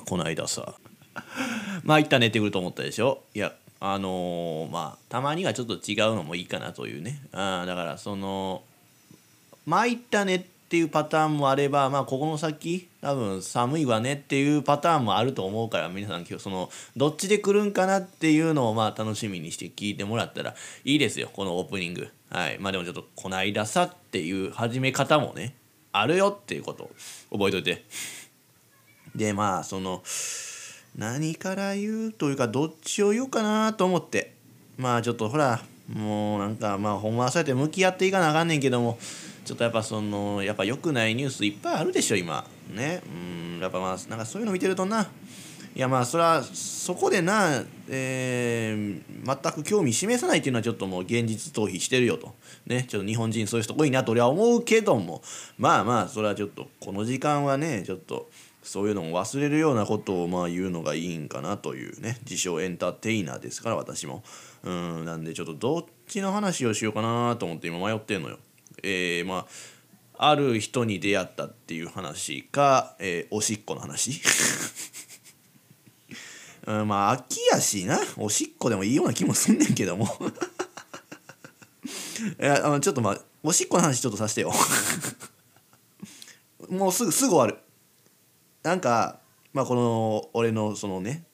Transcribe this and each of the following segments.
やこの間さ。まあ一旦寝てくると思ったでしょ？いやあのーまあたまにはちょっと違うのもいいかなというね。あだからその参ったねっていうパターンもあればまあここの先多分寒いわねっていうパターンもあると思うから皆さん今日そのどっちで来るんかなっていうのをまあ楽しみにして聞いてもらったらいいですよこのオープニング。はい。まあでもちょっと「こないださ」っていう始め方もねあるよっていうことを覚えといて。でまあその何から言うというかどっちを言うかなと思って。まあちょっとほらもうなんかまあほんまはそうやって向き合っていかなあかんねんけどもちょっとやっぱそのやっぱ良くないニュースいっぱいあるでしょ今。ね。うんやっぱまあなんかそういうの見てるとな。いやまあそれはそこでな、えー全く興味示さないっていうのはちょっともう現実逃避してるよと。ね。ちょっと日本人そういう人多いなと俺は思うけども。まあまあそれはちょっとこの時間はねちょっとそういうのも忘れるようなことをまあ言うのがいいんかなというね自称エンターテイナーですから私も。うんなんでちょっとどっちの話をしようかなと思って今迷ってんのよ。えー、まあある人に出会ったっていう話か、えーおしっこの話。うん、まあ秋やしな。おしっこでもいいような気もすんねんけども。いやあのちょっとまあおしっこの話ちょっとさせてよ。もうすぐすぐ終わる。なんかまあこの俺のそのね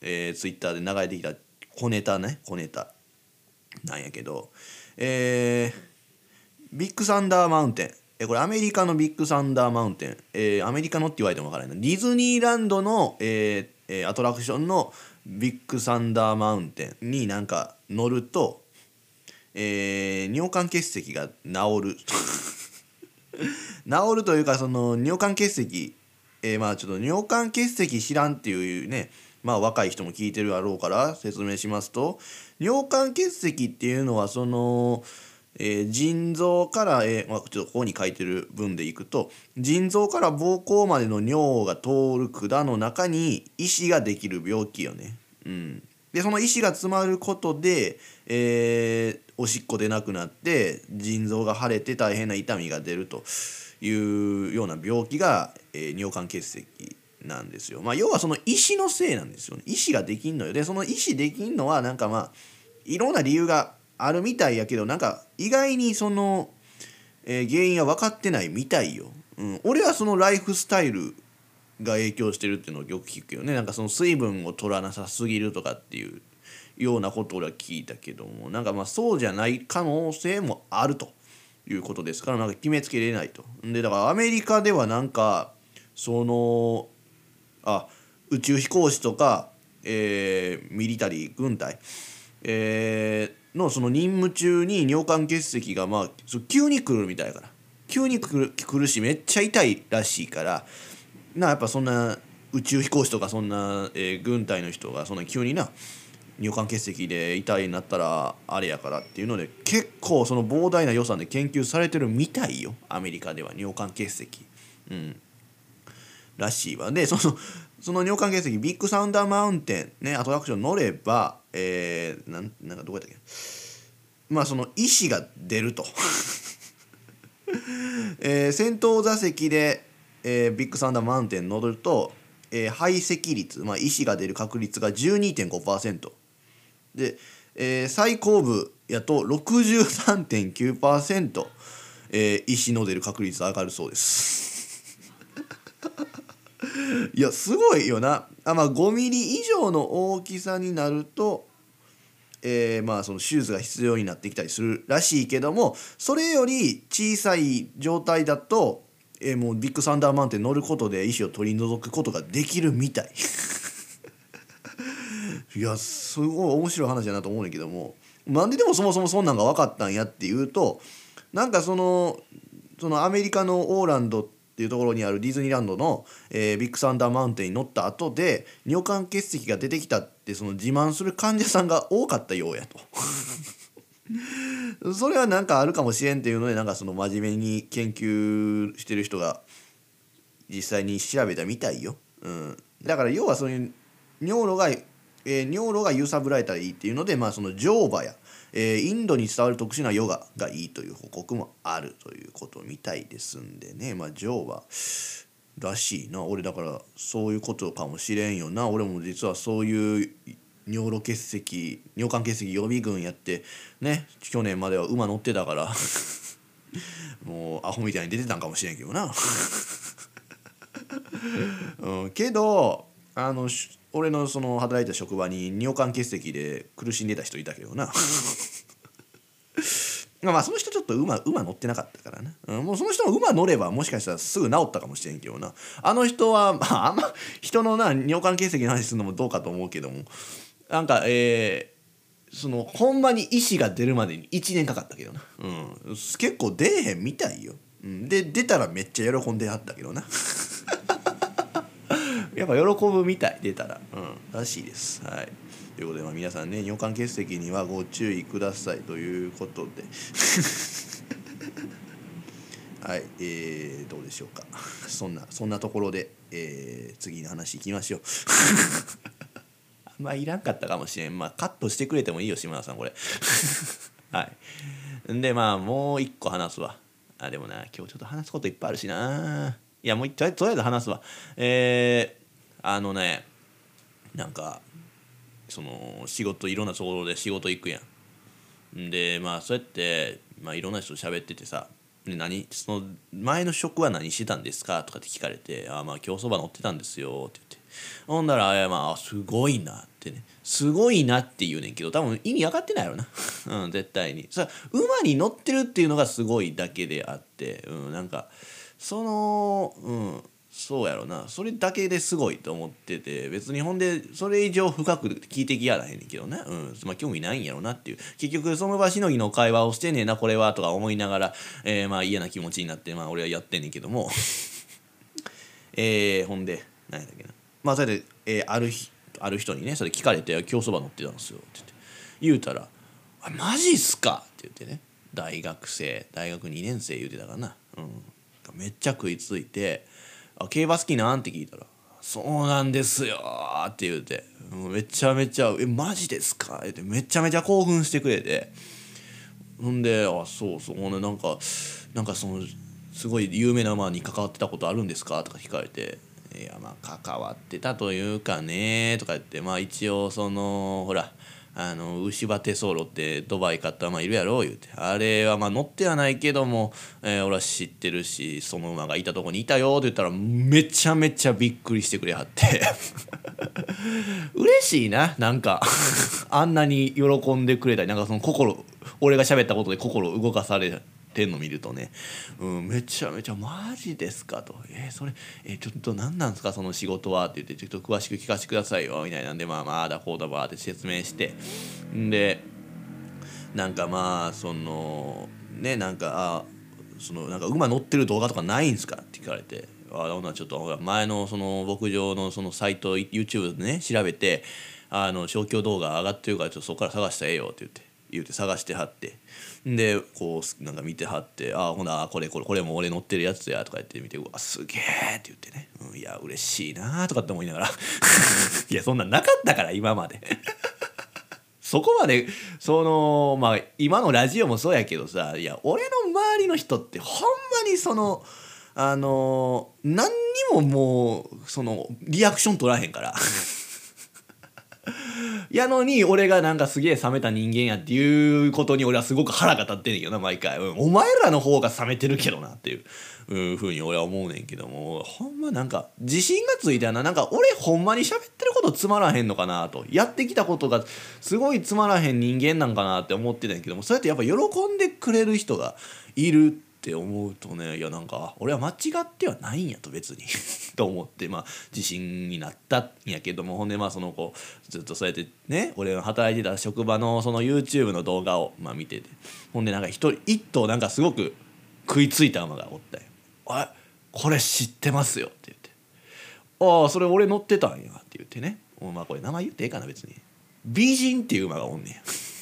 えー、ツイッターで流れてきた小ネタね小ネタ。なんやけどえー、ビッグサンダーマウンテンえこれアメリカのビッグサンダーマウンテン、えーアメリカのって言われてもわからないな。ディズニーランドの、ええーアトラクションのビッグサンダーマウンテンになんか乗ると、えー尿管結石が治る。治るというかその尿管結石、えーまあちょっと尿管結石知らんっていうねまあ若い人も聞いてるだろうから説明しますと尿管結石っていうのはその、えー腎臓から、えーまあ、ちょっとここに書いてる文でいくと腎臓から膀胱までの尿が通る管の中に石ができる病気よね。うん、でその石が詰まることで、えーおしっこ出なくなって腎臓が腫れて大変な痛みが出るというような病気が、えー尿管結石なんですよ。まあ、要はその石のせいなんですよね。石ができんのよ。でその石できんのはなんかまあいろんな理由があるみたいやけどなんか意外にその、えー原因は分かってないみたいよ。うん、俺はそのライフスタイルが影響してるっていうのをよく聞くよねなんかその水分を取らなさすぎるとかっていうようなことを俺は聞いたけどもなんかまあそうじゃない可能性もあるということですからなんか決めつけれないと。でだからアメリカではなんかそのあ宇宙飛行士とか、えーミリタリー軍隊、えーのその任務中に尿管結石がまあそ急に来るみたいやから。急に来るるしめっちゃ痛いらしいから。なやっぱそんな宇宙飛行士とかそんな、えー軍隊の人がそんな急にな尿管結石で痛いになったらあれやからっていうので結構その膨大な予算で研究されてるみたいよ。アメリカでは尿管結石。うん。らしいわ。でそのその尿管結石ビッグサウンダーマウンテンねアトラクション乗ればえー、なんなんかどこやったっけ？まあその意思が出ると、えー先頭座席で、えービッグサウンダーマウンテン乗ると、えー排斥率、まあ、意思が出る確率が12.5%で、えー最後部やと63.9%、えー、意思の出る確率上がるそうです。いやすごいよなあ、まあ、5ミリ以上の大きさになると、えーまあその手術が必要になってきたりするらしいけどもそれより小さい状態だと、えーもうビッグサンダーマウンテン乗ることで石を取り除くことができるみたい。いやすごい面白い話だなと思うんだけどもなんででもそもそもそんなんが分かったんやっていうとなんかそのそのアメリカのオーランドってっていうところにあるディズニーランドの、えービッグサンダーマウンテンに乗った後で尿管結石が出てきたってその自慢する患者さんが多かったようやと。それはなんかあるかもしれんっていうのでなんかその真面目に研究してる人が実際に調べたみたいよ。うん、だから要はそういう尿路が、えー尿路が揺さぶられたらいいっていうので、まあ、その乗馬や、えーインドに伝わる特殊なヨガがいいという報告もあるということみたいですんでね、まあ、乗馬らしいな俺だからそういうことかもしれんよな。俺も実はそういう尿路結石尿管結石予備軍やってね去年までは馬乗ってたから。もうアホみたいに出てたんかもしれんけどな、うん、けどあの俺のその働いた職場に尿管結石で苦しんでた人いたけどな。まあその人ちょっと馬馬乗ってなかったからね、うん、もうその人も馬乗ればもしかしたらすぐ治ったかもしれんけどな。あの人は、まあ、あんま人のな尿管結石の話するのもどうかと思うけども。なんかえー、そのほんまに意思が出るまでに1年かかったけどな、うん、結構出えへんみたいよ、うん、で出たらめっちゃ喜んではったけどな。やっぱ喜ぶみたい出たら、うん、らしいです。はい。ということで、まあ、皆さんね尿管結石にはご注意くださいということで。はい。えー、どうでしょうか。そんなそんなところで、えー、次の話いきましょう。まいらんかったかもしれん。まあカットしてくれてもいいよ島田さんこれ。はい。でまあもう一個話すわ。あでもな今日ちょっと話すこといっぱいあるしな。いやもうとりあえず話すわ。えー、あのねなんかその仕事いろんなところで仕事行くやん。でまあそうやって、まあ、いろんな人と喋っててさで何その前の職は何してたんですかとかって聞かれて「あまあ競走馬乗ってたんですよ」って言って。ほんだら「あまあすごいな」ってね「すごいな」って言うねんけど多分意味分かってないやろな。うん絶対に。さ馬に乗ってるっていうのがすごいだけであってうんなんかそのうんそうやろな。それだけですごいと思ってて別にほんでそれ以上深く聞いてきやらへんねんけどね、うん。まあ、興味ないんやろなっていう。結局その場しのぎの会話をしてねんなこれはとか思いながら、えー、まあ嫌な気持ちになってまあ俺はやってんねんけども。えー、ほんで何やったっけな。まあそれで、えー、ある日ある人にねそれ聞かれて「競走馬乗ってたんですよ」って言って言うたら「あマジっすか!」って言ってね。大学生大学2年生言うてたからな、うん、めっちゃ食いついて「あ競馬好きなん?」って聞いたら「そうなんですよ」って言うてめちゃめちゃ「えマジですか?」ってめちゃめちゃ興奮してくれてほんで「あそうそうほんでなんかなんかそのすごい有名な馬に関わってたことあるんですか?」とか聞かれて「いやまあ関わってたというかね」とか言ってまあ一応そのほらあの牛場テソーロってドバイ買った馬いるやろ？言うて。あれはまあ乗ってはないけども、えー、俺は知ってるしその馬がいたとこにいたよ。って言ったらめちゃめちゃびっくりしてくれはって。嬉しいななんか。あんなに喜んでくれたりなんかその心俺が喋ったことで心動かされてんの見るとね、うん、めちゃめちゃ「マジですか?」と「えー、それ、えー、ちょっと何なんですか？その仕事は」って言って「ちょっと詳しく聞かせてくださいよ」みたいなんでまあまあだこうだばって説明して。んでなんかまあそのねなんかあそのなんか馬乗ってる動画とかないんすか？って聞かれて。あほなちょっと前のその牧場のそのサイト YouTube でね調べてあの調教動画上がってるからちょっとそこから探したらええよって言って言うて探してはって。でこうなんか見てはって「あほなこれこれこれも俺乗ってるやつや」とか言って見て「うわすげえ」って言ってね「うん、いや嬉しいな」とかって思いながら。いやそんなんなかったから今まで。そこまでそのまあ今のラジオもそうやけどさいや俺の周りの人ってほんまにそのあの何にももうそのリアクション取らへんから。やのに俺がなんかすげえ冷めた人間やっていうことに俺はすごく腹が立ってんねんけどな毎回、うん、お前らの方が冷めてるけどなっていう。うんふうに俺は思うねんけどもほんまなんか自信がついたななんか俺ほんまに喋ってることつまらへんのかなとやってきたことがすごいつまらへん人間なんかなって思ってたんやけどもそうやってやっぱ喜んでくれる人がいるってって思うとねいやなんか俺は間違ってはないんやと別に と思ってまあ自信になったんやけどもほんでまあその子ずっとそうやってね俺が働いてた職場のその YouTube の動画をまあ見ててほんでなんか一人一頭なんかすごく食いついた馬がおったよ。あこれ知ってますよ」って言って「ああそれ俺乗ってたんや」って言ってね。まあこれ名前言ってええかな別に。美人っていう馬がおんねや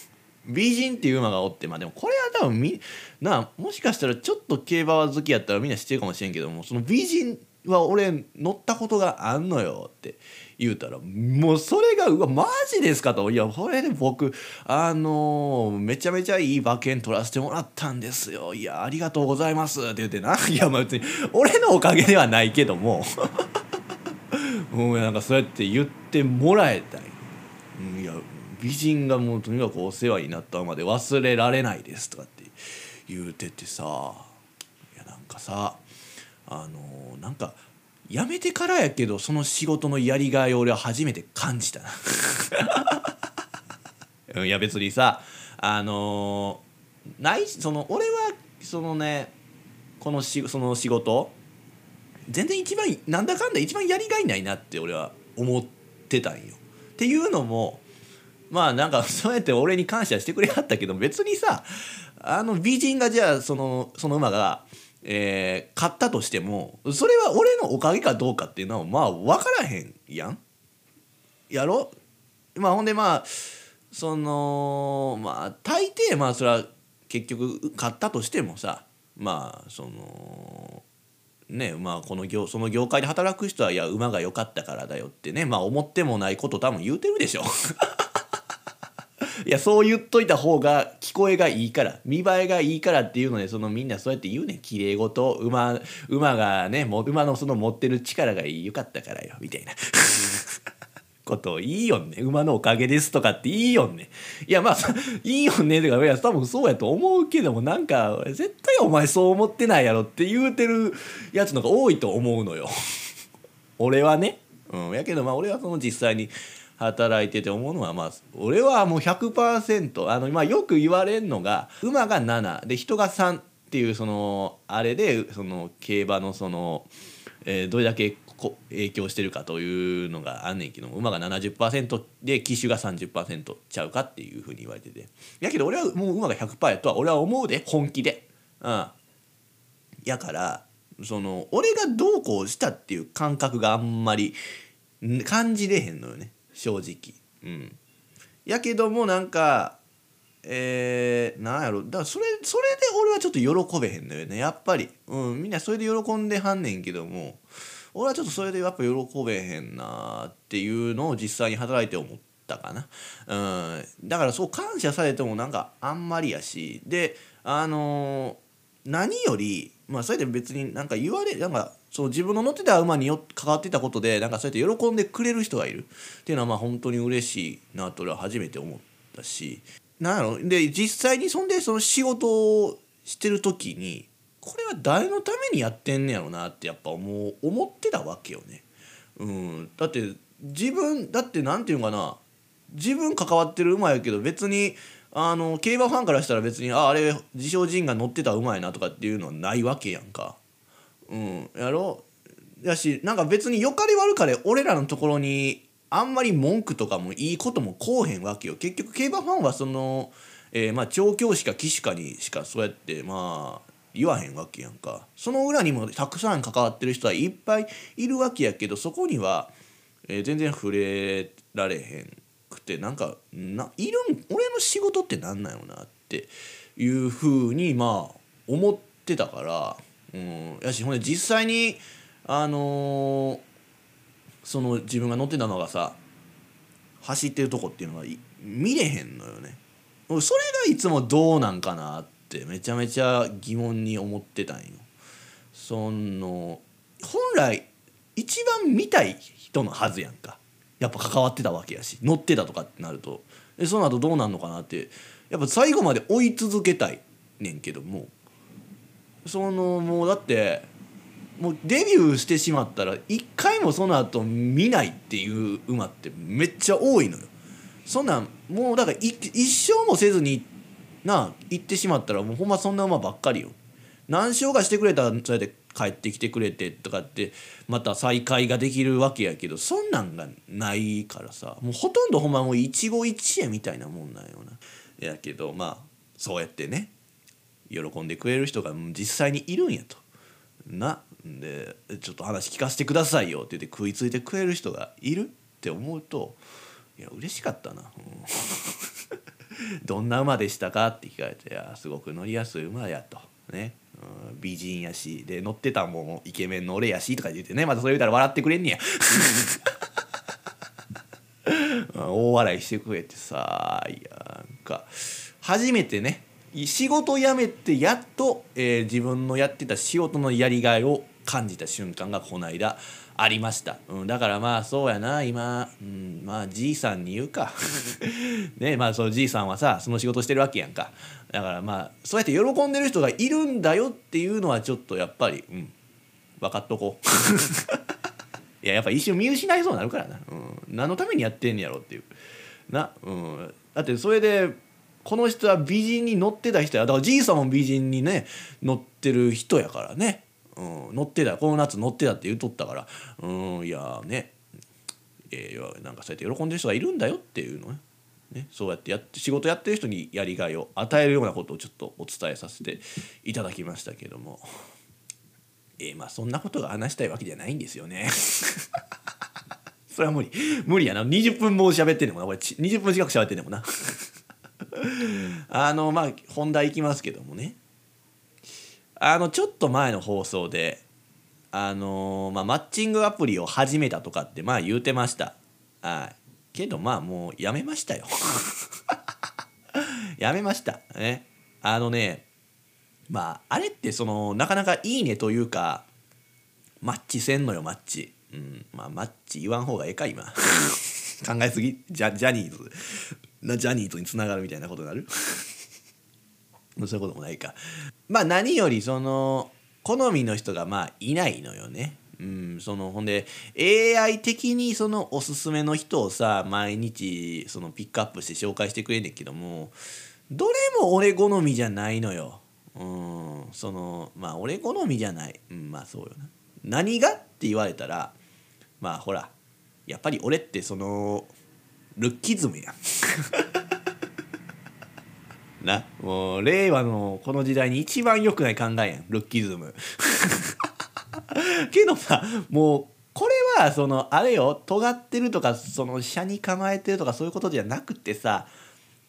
美人っていう馬がおってまあでもこれは多分みなもしかしたらちょっと競馬好きやったらみんな知ってるかもしれんけどもその美人は俺乗ったことがあんのよって言うたらもうそれがうわマジですかと。いやこれで僕あのーめちゃめちゃいい馬券取らせてもらったんですよ。いやありがとうございますって言ってないやまあ別に俺のおかげではないけども。も うんなんかそうやって言ってもらえたんよ。うんいや美人がもうとにかくお世話になったまで忘れられないですとかって言うててさいやなんかさあのなんか辞めてからやけどその仕事のやりがいを俺は初めて感じたな いや別にさあのないその俺はそのねこのしその仕事全然一番なんだかんだ一番やりがいないなって俺は思ってたんよ。っていうのもまあなんか そうやって俺に感謝してくれはったけど別にさあの美人がじゃあそのその馬が、えー勝ったとしてもそれは俺のおかげかどうかっていうのはまあ分からへんやん。やろ？まあほんでまあそのまあ大抵まあそれは結局買ったとしてもさまあそのねまあこの業その業界で働く人はいや馬が良かったからだよってねまあ思ってもないこと多分言うてるでしょ。いやそう言っといた方が聞こえがいいから見栄えがいいからっていうのでそのみんなそうやって言うねん。綺麗事馬馬がね馬のその持ってる力が良かったからよみたいな。ことをいいよね馬のおかげですとかっていいよねいやまあいいよねとかいや多分そうやと思うけどもなんか絶対お前そう思ってないやろって言うてるやつのが多いと思うのよ。俺はね。うん。やけどまあ俺はその実際に働いてて思うのはまあ俺はもう100%あの、まあ、よく言われるのが馬が7で人が3っていうそのあれでその競馬のその、えーどれだけこ影響してるかというのがあんねんけど馬が70%で騎手が30%ちゃうかっていうふうに言われてて。やけど俺はもう馬が100%やとは俺は思うで本気で。うん。やからその俺がどうこうしたっていう感覚があんまり感じれへんのよね。正直。うん、やけどもなんかえー、なんやろ。だからそれそれで俺はちょっと喜べへんのよね。やっぱり、うん、みんなそれで喜んではんねんけども俺はちょっとそれでやっぱ喜べへんなっていうのを実際に働いて思ったかな、うん、だからそう感謝されてもなんかあんまりやし。であのー何よりまあそれで別になんか言われなんかそう自分の乗ってた馬によ関わってたことでなんかそうやって喜んでくれる人がいる。っていうのはまあ本当に嬉しいなと俺は初めて思ったし。なんやろ？で実際にそんでその仕事をしてる時にこれは誰のためにやってんねやろなってやっぱもう思ってたわけよね。うん、だって自分だってなんていうのかな？自分関わってる馬やけど別にあの競馬ファンからしたら別にああれ自称人が乗ってた馬やなとかっていうのはないわけやんか。うん、やろ。やしなんか別によかれ悪かれ俺らのところにあんまり文句とかもいいこともこうへんわけよ。結局競馬ファンはその、えーまあ調教師か騎手かにしかそうやってまあ言わへんわけやんか。その裏にもたくさん関わってる人はいっぱいいるわけやけどそこには、えー全然触れられへんくてなんかないるん俺の仕事ってなんなんやろなっていうふうにまあ思ってたから、うん、やしほんで実際にあのーその自分が乗ってたのがさ走ってるとこっていうのが見れへんのよね。それがいつもどうなんかなってめちゃめちゃ疑問に思ってたんよ。その本来一番見たい人のはずやんか。やっぱ関わってたわけやし乗ってたとかってなると。でその後どうなんのかなってやっぱ最後まで追い続けたいねんけども。そのもうだってもうデビューしてしまったら一回もその後見ないっていう馬ってめっちゃ多いのよ。そんなんもうだからい一生もせずにな行ってしまったらもうほんまそんな馬ばっかりよ。何勝かしてくれたらそれで帰ってきてくれてとかってまた再会ができるわけやけどそんなんがないからさもうほとんどほんまもう一期一会みたいなもんなんよな。やけどまあそうやってね喜んでくれる人が実際にいるんやと。なでちょっと話聞かせてくださいよって言って食いついてくれる人がいるって思うといや嬉しかったな、うん どんな馬でしたか?」って聞かれて「いやすごく乗りやすい馬や」と。ね、うん、美人やしで乗ってたもんイケメンの俺やしとか言ってねまたそれ言うたら笑ってくれんねや大笑いしてくれてさいやなんか初めてね仕事辞めてやっと、えー、自分のやってた仕事のやりがいを感じた瞬間がこの間ありました、うん、だからまあそうやな今、うん、まあじいさんに言うか。ねまあそのじいさんはさその仕事してるわけやんか。だからまあそうやって喜んでる人がいるんだよっていうのはちょっとやっぱりうん分かっとこう。いややっぱ一瞬見失いそうになるからな、うん、何のためにやってんやろっていう。な、うん、だってそれでこの人は美人に乗ってた人や。だからじいさんも美人にね乗ってる人やからね。うん、乗ってた。この夏乗ってたって言うとったから。うんいやね。えー、なんかそうやって喜んでる人がいるんだよっていうのね。ねそうやってやって仕事やってる人にやりがいを与えるようなことをちょっとお伝えさせていただきましたけども。えー、まあそんなことが話したいわけじゃないんですよね。それは無理。無理やな。20分も喋ってんねもな。これ。20分近く喋ってんねもな。あのまあ本題いきますけどもね。あのちょっと前の放送であの、まあ、マッチングアプリを始めたとかってまあ言うてました。はいけどまあもうやめましたよ。やめました。ね。あのねまああれってそのなかなかいいねというかマッチせんのよマッチ。うん。まあマッチ言わん方がええか今。考えすぎジャジャニーズ。なジャニーズにつながるみたいなことになるそういうこともないかまあ何よりその好みの人がまあいないのよねうん、そのほんで AI 的にそのおすすめの人をさ毎日そのピックアップして紹介してくれんねんけどもどれも俺好みじゃないのよ。うんそのまあ俺好みじゃない、うん、まあそうよな。何がって言われたらまあほらやっぱり俺ってそのルッキズムや。なもう令和のこの時代に一番良くない考えやん。ルッキズム。けどさもうこれはそのあれよ尖ってるとかその車に構えてるとかそういうことじゃなくてさ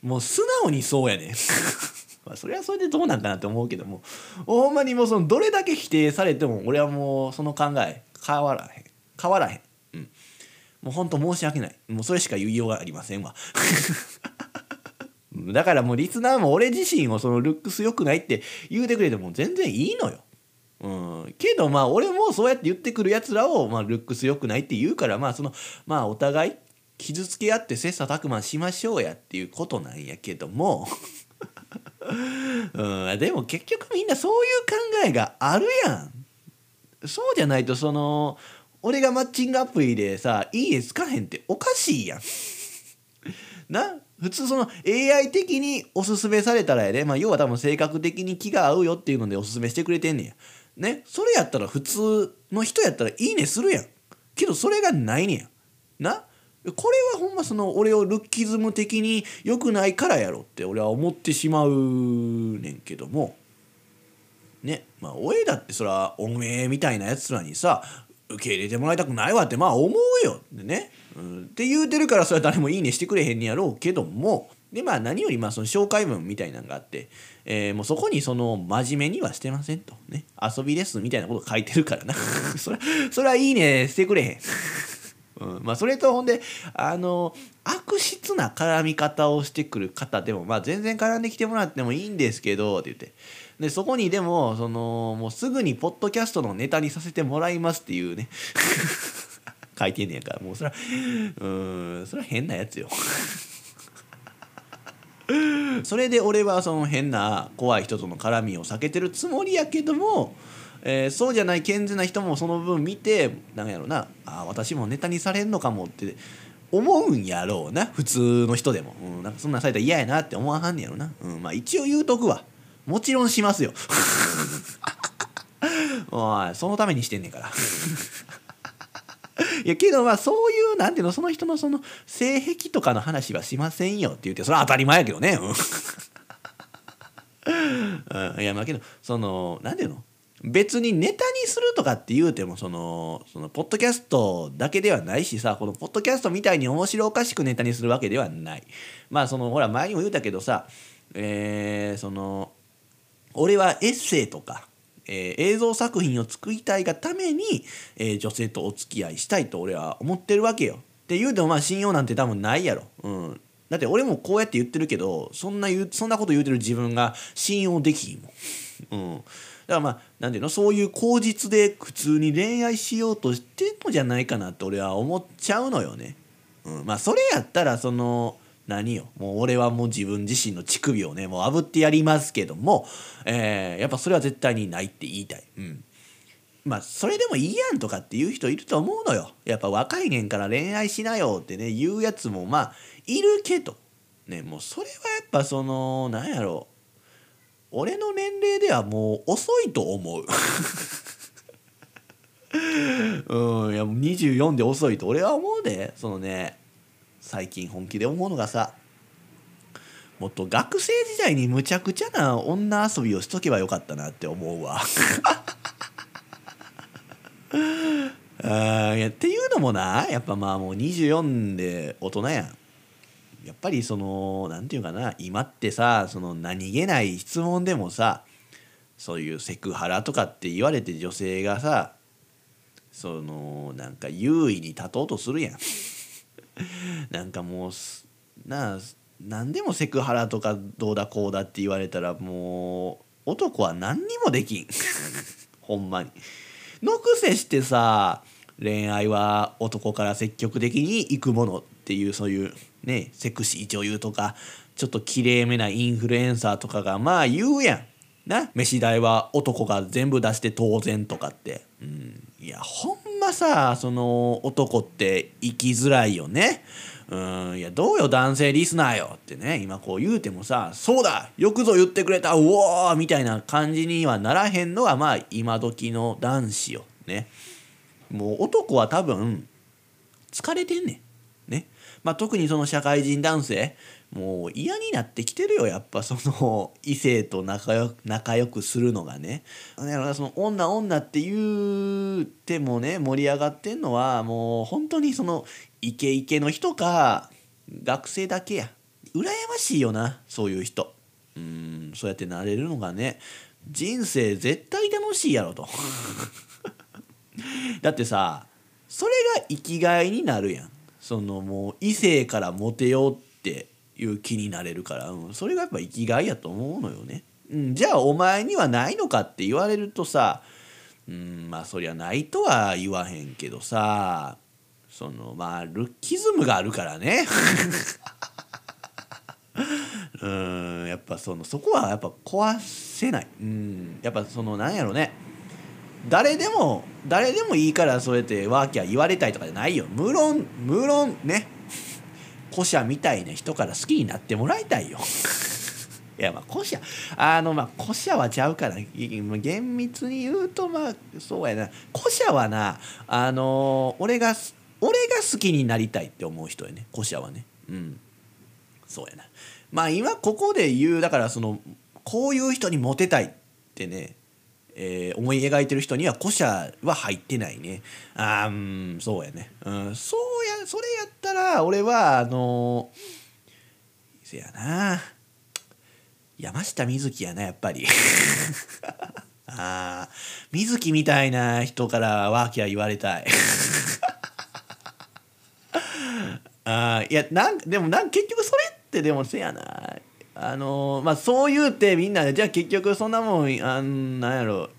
もう素直にそうやねん。まあそれはそれでどうなんかなって思うけども。ほんまにもうそのどれだけ否定されても俺はもうその考え変わらへん。変わらへん。もうほんと申し訳ない。もうそれしか言いようがありませんわ。だからもうリスナーも俺自身をそのルックス良くないって言うてくれても全然いいのよ。うん、けどまあ俺もそうやって言ってくるやつらを、まあ、ルックス良くないって言うからまあそのまあお互い傷つけ合って切磋琢磨しましょうやっていうことなんやけども。うん、でも結局みんなそういう考えがあるやん。そうじゃないとその俺がマッチングアプリでさ「いいねつかへん」っておかしいやん。な？普通その AI 的におすすめされたらやで、まあ、要は多分性格的に気が合うよっていうのでおすすめしてくれてんねや。ね？それやったら普通の人やったらいいねするやん。けどそれがないねや。な？これはほんまその俺をルッキズム的に良くないからやろって俺は思ってしまうねんけどもね？まあ俺だってそらおめえみたいなやつらにさ受け入れてもらいたくないわってまあ思うよ。ってね。うん、って言うてるからそれは誰もいいねしてくれへんねやろうけども。でまあ何よりまあその紹介文みたいなのがあって、えー、もうそこにその真面目にはしてませんと。ね。遊びですみたいなこと書いてるからな。それそれはいいねしてくれへん。うん、まあそれとほんであの悪質な絡み方をしてくる方でもまあ全然絡んできてもらってもいいんですけどって言って。でそこにでもそのもうすぐにポッドキャストのネタにさせてもらいますっていうね。書いてんねやからもうそれはうんそれは変なやつよ。それで俺はその変な怖い人との絡みを避けてるつもりやけども、えー、そうじゃない健全な人もその分見てなんやろうなあ私もネタにされんのかもって思うんやろうな普通の人でも、うん、なんかそんなんされたら嫌やなって思わはんねやろな、うん、まあ一応言うとくわ。もちろんしますよ。おいそのためにしてんねんから。いやけどまあそういうなんていうのその人のその性癖とかの話はしませんよって言ってそれは当たり前やけどね。うん、いやまあけどそのなんていうの？別にネタにするとかって言うてもそのそのポッドキャストだけではないしさこのポッドキャストみたいに面白おかしくネタにするわけではない。まあそのほら前にも言うたけどさえー、その俺はエッセイとか、えー、映像作品を作りたいがために、えー、女性とお付き合いしたいと俺は思ってるわけよ。って言うてもまあ信用なんて多分ないやろ。うん、だって俺もこうやって言ってるけどそんなそんなこと言うてる自分が信用できひんもん。うん、だからまあ何ていうの？そういう口実で普通に恋愛しようとしてんのじゃないかなって俺は思っちゃうのよね。うん、まあそれやったらその何よ？もう俺はもう自分自身の乳首をねもう炙ってやりますけども、えー、やっぱそれは絶対にないって言いたい。うんまあそれでもいいやんとかっていう人いると思うのよ。やっぱ若いねんから恋愛しなよってね言うやつもまあいるけどねもうそれはやっぱそのなんやろ俺の年齢ではもう遅いと思う。うんいや24で遅いと俺は思うでそのね最近本気で思うのがさもっと学生時代にむちゃくちゃな女遊びをしとけばよかったなって思うわ。あやっていうのもなやっぱまあもう24で大人やん。やっぱりその何て言うかな今ってさその何気ない質問でもさそういうセクハラとかって言われて女性がさそのなんか優位に立とうとするやん。なんかもうな何でもセクハラとかどうだこうだって言われたらもう男は何にもできん ほんまに。のくせしてさ恋愛は男から積極的に行くものっていうそういうねセクシー女優とかちょっときれいめなインフルエンサーとかがまあ言うやん。な飯代は男が全部出して当然とかって。うん、いやほんまさその男って生きづらいよね。うんいやどうよ男性リスナーよってね今こう言うてもさそうだよくぞ言ってくれたうおーみたいな感じにはならへんのがまあ今時の男子よねもう男は多分疲れてんねんまあ特にその社会人男性もう嫌になってきてるよやっぱその 異性と仲良仲良くするのがね。その女女って言ってもね盛り上がってんのはもう本当にそのイケイケの人か学生だけや。羨ましいよなそういう人。うんそうやってなれるのがね人生絶対楽しいやろと。だってさそれが生きがいになるやん。そのもう異性からモテようっていう気になれるから、うん、それがやっぱ生きがいやと思うのよね。うん、じゃあお前にはないのかって言われるとさうんまあそりゃないとは言わへんけどさそのまあルッキズムがあるからね。うんやっぱそのそこはやっぱ壊せない。うんやっぱそのなんやろね誰でも誰でもいいからそうやってワーキャー言われたいとかじゃないよ。無論無論ね。古社みたいな人から好きになってもらいたいよ。いやまあ古社あのまあ古社はちゃうから。厳密に言うとまあそうやな。古社はなあの俺が俺が好きになりたいって思う人やね。古社はね。うん。そうやな。まあ今ここで言うだからそのこういう人にモテたいってね。えー、思い描いてる人には古社は入ってないね。あうんそうやね。うん、そうやそれやったら俺はあのー、せやな山下美月やなやっぱり。ああ水木みたいな人からワーキャー言われたい。あいやなんでもなん結局それってでもせやなあのまあそう言うてみんなじゃあ結局そんなもんあんなんやろ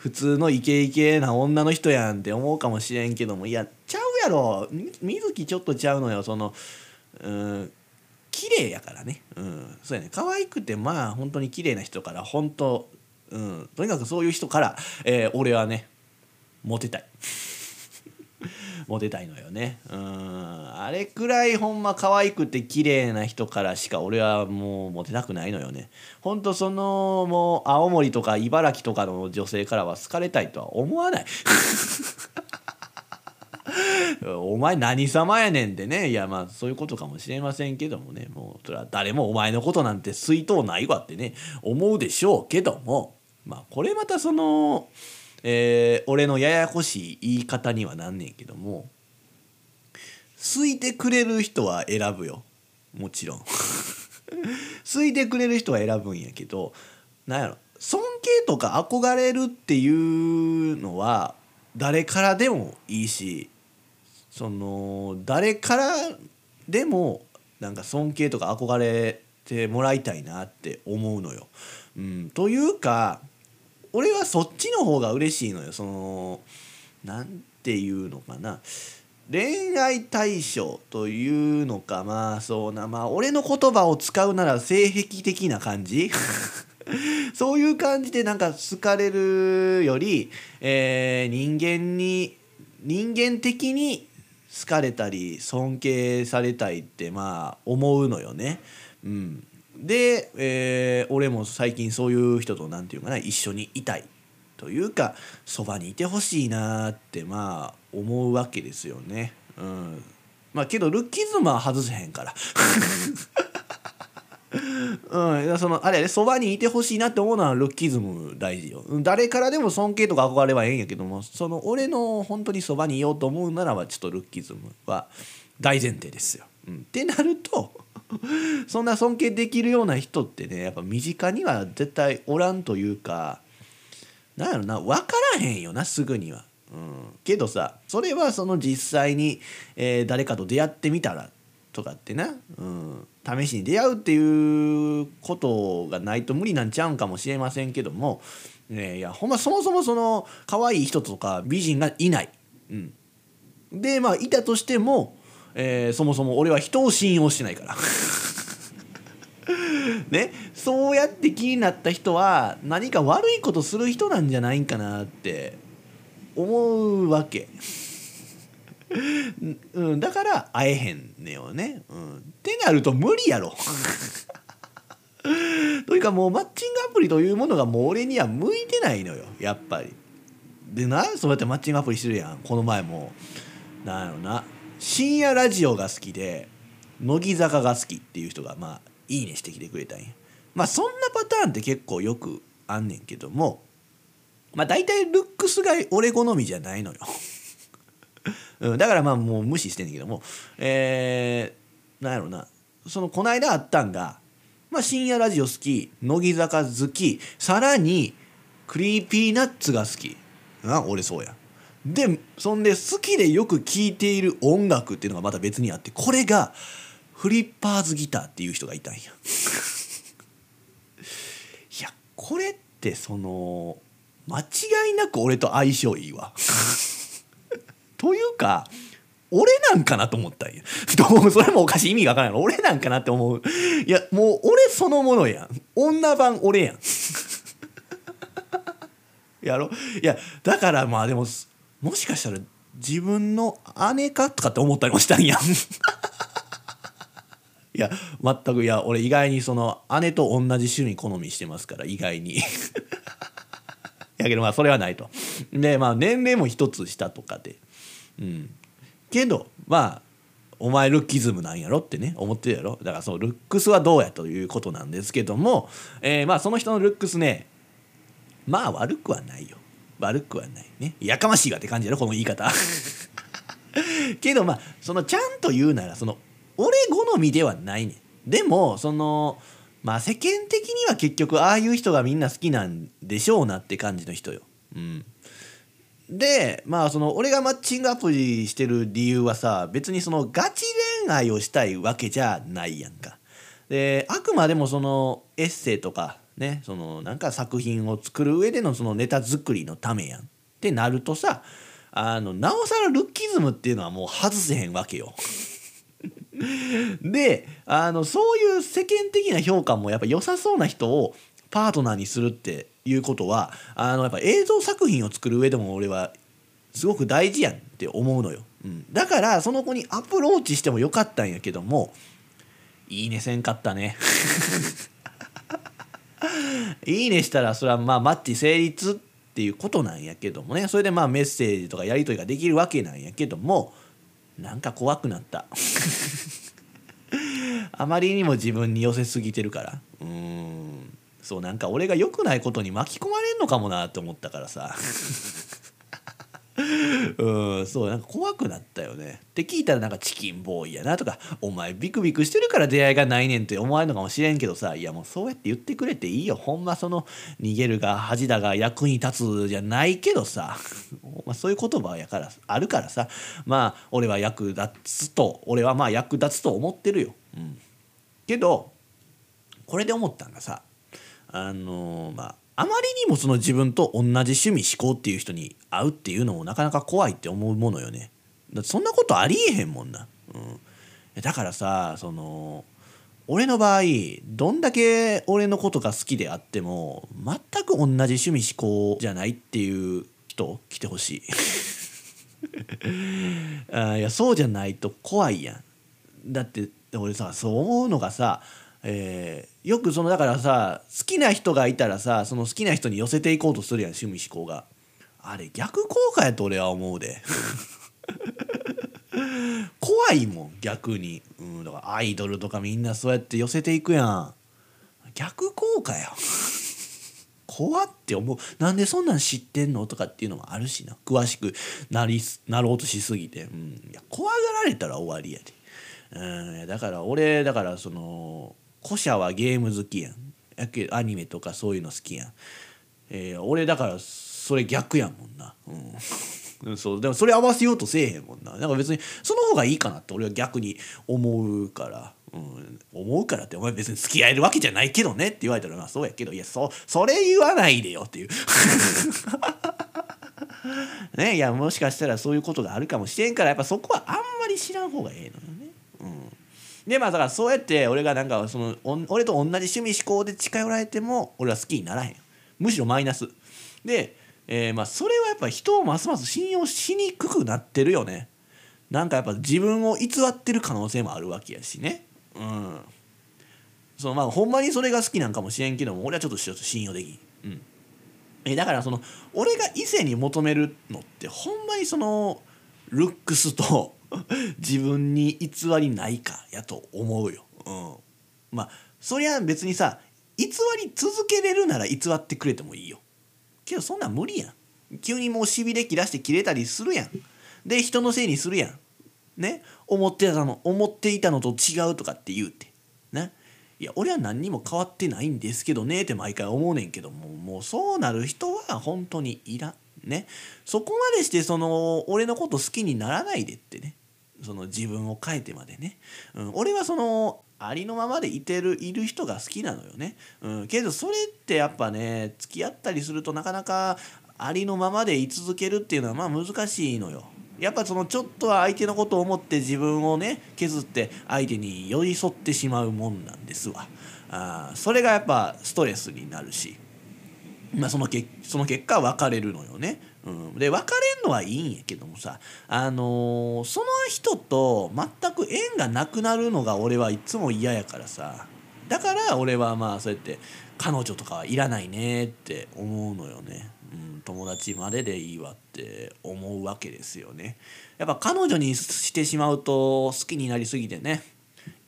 普通のイケイケな女の人やんって思うかもしれんけどもいやちゃうやろ。水木ちょっとちゃうのよ。そのうん綺麗やからね。うん。そうやね。可愛くてまあ本当に綺麗な人から本当うんとにかくそういう人から、えー、俺はねモテたい。モテたいのよね。うん。あれくらいほんま可愛くて綺麗な人からしか俺はもうモテたくないのよね。ほんとそのもう青森とか茨城とかの女性からは好かれたいとは思わない。お前何様やねんってね。いやまあそういうことかもしれませんけどもね。もうそれは誰もお前のことなんて水筒ないわってね。思うでしょうけども。まあこれまたその、えー俺のややこしい言い方にはなんねんけども好いてくれる人は選ぶよ。もちろん。好いてくれる人は選ぶんやけどなんやろ。尊敬とか憧れるっていうのは誰からでもいいしその誰からでもなんか尊敬とか憧れてもらいたいなって思うのよ。うん、というか俺はそっちの方が嬉しいのよ。そのなんていうのかな恋愛対象というのかまあそうなまあ俺の言葉を使うなら性癖的な感じ？そういう感じでなんか好かれるより、えー人間に人間的に好かれたり尊敬されたいってまあ思うのよね。うん、で、えー俺も最近そういう人となんていうかな一緒にいたいというかそばにいてほしいなってまあ思うわけですよね。うん、まあけどルッキズムは外せへんから。うん、そのあれやでそばにいてほしいなって思うのはルッキズム大事よ誰からでも尊敬とか憧れはええんやけどもその俺の本当にそばにいようと思うならばちょっとルッキズムは大前提ですよ。うん、ってなると そんな尊敬できるような人ってねやっぱ身近には絶対おらんというかなんやろな分からへんよなすぐには。うん、けどさそれはその実際に、えー誰かと出会ってみたらとかってな、うん、試しに出会うっていうことがないと無理なんちゃうんかもしれませんけども、ね、いやほんまそもそもその可愛い人とか美人がいない。うん、でまあいたとしても、えーそもそも俺は人を信用してないから。ね、そうやって気になった人は何か悪いことする人なんじゃないんかなって思うわけ。うん、だから会えへんねよね。うん、ってなると無理やろ。というかもうマッチングアプリというものがもう俺には向いてないのよやっぱり。でなそうやってマッチングアプリしてるやんこの前もなんやろな深夜ラジオが好きで乃木坂が好きっていう人がまあいいねしてきてくれたんや。まあそんなパターンって結構よくあんねんけどもまあ大体ルックスが俺好みじゃないのよ。うん、だからまあもう無視してんねんけどもえー、なんやろうなそのこないだあったんが、まあ、深夜ラジオ好き乃木坂好きさらに Creepy Nuts が好きな俺そうやでそんで好きでよく聴いている音楽っていうのがまた別にあってこれがフリッパーズギターっていう人がいたんや。いやこれってその間違いなく俺と相性いいわ。というか俺なんかなと思ったんや。どうそれもおかしい意味がわからない俺なんかなって思う。いやもう俺そのものやん。女版俺やん。やろ？いやだからまあでももしかしたら自分の姉かとかって思ったりもしたんや いや全くいや俺意外にその姉と同じ種類好みしてますから意外に。やけどまあそれはないと。でまあ年齢も一つ下とかで。うん。けどまあお前ルッキズムなんやろってね思ってるやろ。だからそうルックスはどうやということなんですけども、えーまあその人のルックスねまあ悪くはないよ。悪くはないねやかましいわって感じやろこの言い方 けどまあそのちゃんと言うならその俺好みではないねんでもそのまあ世間的には結局ああいう人がみんな好きなんでしょうなって感じの人よ。うん、でまあその俺がマッチングアプリしてる理由はさ別にそのガチ恋愛をしたいわけじゃないやんか。であくまでもそのエッセイとかねそのなんか作品を作る上でのそのネタ作りのためやんってなるとさあのなおさらルッキズムっていうのはもう外せへんわけよ。であのそういう世間的な評価もやっぱ良さそうな人をパートナーにするっていうことはあのやっぱ映像作品を作る上でも俺はすごく大事やんって思うのよ、うん、だからその子にアプローチしてもよかったんやけどもいいねせんかったね。いいねしたらそれはまあマッチ成立っていうことなんやけどもね。それでまあメッセージとかやり取りができるわけなんやけどもなんか怖くなった。あまりにも自分に寄せすぎてるから。うーん。そうなんか俺が良くないことに巻き込まれんのかもなって思ったからさ。うんそうなんか怖くなったよね。って聞いたらなんかチキンボーイやなとかお前ビクビクしてるから出会いがないねんって思われるのかもしれんけどさいやもうそうやって言ってくれていいよ。ほんまその逃げるが恥だが役に立つじゃないけどさ まあそういう言葉やからあるからさまあ俺は役立つと俺はまあ役立つと思ってるよ。うん、けどこれで思ったんがさあのー、まああまりにもその自分と同じ趣味思考っていう人に会うっていうのもなかなか怖いって思うものよね。だってそんなことありえへんもんな。うん、だからさその俺の場合どんだけ俺のことが好きであっても全く同じ趣味思考じゃないっていう人来てほしい あいやそうじゃないと怖いやんだって俺さそう思うのがさえー、よくそのだからさ好きな人がいたらさその好きな人に寄せていこうとするやん趣味思考が。あれ逆効果やと俺は思うで。怖いもん逆に、うん、だからアイドルとかみんなそうやって寄せていくやん。逆効果よ 怖って思う。なんでそんなん知ってんのとかっていうのもあるしな。詳しくなりなろうとしすぎて、うん、いや怖がられたら終わりやで、うん、だから俺だからその古社はゲーム好きやん。やけアニメとかそういうの好きやん、えー、俺だからそれ逆やもんな、うん、そう。でもそれ合わせようとせえへんもんな。なんか別にその方がいいかなって俺は逆に思うから、うん、思うからってお前別に付き合えるわけじゃないけどねって言われたらまあそうやけど。いやそそれ言わないでよっていう。ねいやもしかしたらそういうことがあるかもしれんからやっぱそこはあんまり知らん方がええのよね。うん。でまあだからそうやって俺がなんかその俺と同じ趣味思考で近寄られても俺は好きにならへんむしろマイナス。で、えー、まあそれはやっぱ人をますます信用しにくくなってるよね。なんかやっぱ自分を偽ってる可能性もあるわけやしね。うん。そのまあほんまにそれが好きなんかもしれんけども俺はちょっと信用できん。うん。えだからその俺が異性に求めるのってほんまにそのルックスと自分に偽りないかやと思うよ。うん、まあそりゃ別にさ偽り続けれるなら偽ってくれてもいいよ。けどそんなん無理やん。急にもうしびれ切らして切れたりするやん。で人のせいにするやん。ね？思ってたの思っていたのと違うとかって言うて。ねいや俺は何にも変わってないんですけどねって毎回思うねんけどももうそうなる人は本当にいらん。ね？そこまでしてその俺のこと好きにならないでってねその自分を変えてまでね、うん、俺はそのありのままでいてるいる人が好きなのよね、うん、けどそれってやっぱね付き合ったりするとなかなかありのままで居続けるっていうのはまあ難しいのよ。やっぱそのちょっとは相手のことを思って自分をね削って相手に寄り添ってしまうもんなんですわ。あそれがやっぱストレスになるし、まあ、そのけその結果別れるのよね。うん、で別れんのはいいんやけどもさあのー、その人と全く縁がなくなるのが俺はいつも嫌やからさだから俺はまあそうやって彼女とかはいらないねって思うのよね、うん、友達まででいいわって思うわけですよね。やっぱ彼女にしてしまうと好きになりすぎてね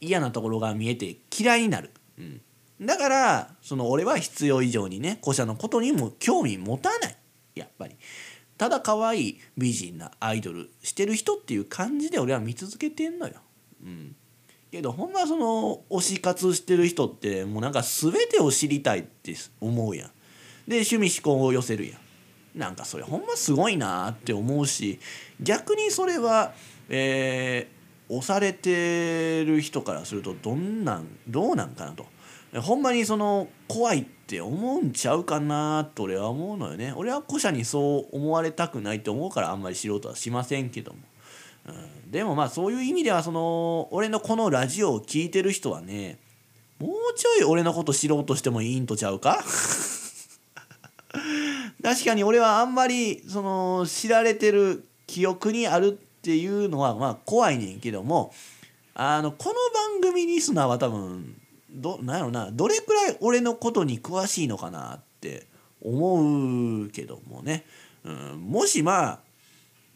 嫌なところが見えて嫌いになる、うん、だからその俺は必要以上にね古社のことにも興味持たない。やっぱりただ可愛い美人なアイドルしてる人っていう感じで俺は見続けてんのよ。うん、けどほんまその推し活してる人ってもうなんか全てを知りたいって思うやん。で趣味思考を寄せるやん。なんかそれほんますごいなって思うし逆にそれは、えー、押されてる人からするとどんなんどうなんかなと。ほんまにその怖いっって思うんちゃうかなと俺は思うのよね。俺は古社にそう思われたくないと思うからあんまり知ろうとはしませんけども、うん、でもまあそういう意味ではその俺のこのラジオを聴いてる人はねもうちょい俺のこと知ろうとしてもいいんとちゃうか？確かに俺はあんまりその知られてる記憶にあるっていうのはまあ怖いねんけどもあのこの番組リスナーは多分どなんやろなどれくらい俺のことに詳しいのかなって思うけどもね、うん、もしまあ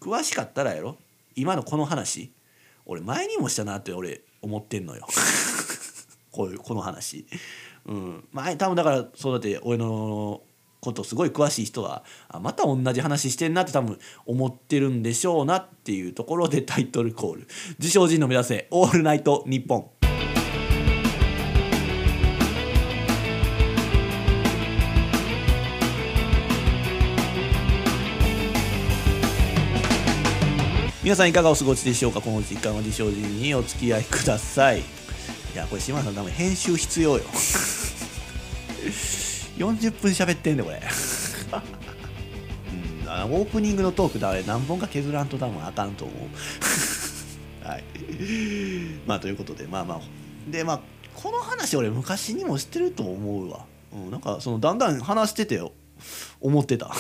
詳しかったらやろ。今のこの話。俺前にもしたなって俺思ってんのよ。こういうこの話。うんまあ多分だからそうだって俺のことすごい詳しい人はあまた同じ話してんなって多分思ってるんでしょうなっていうところでタイトルコール「自称人の目指せオールナイトニッポン」。皆さんいかがお過ごしでしょうか？この時間は自称人にお付き合いください。いやこれ島田さん多分編集必要よ。40分喋ってんねこれ。オープニングのトークだあれ何本か削らんと多分あかんと思う。はい。まあということでまあまあ。でまあこの話俺昔にも知ってると思うわ、うん、なんかそのだんだん話してて思ってた。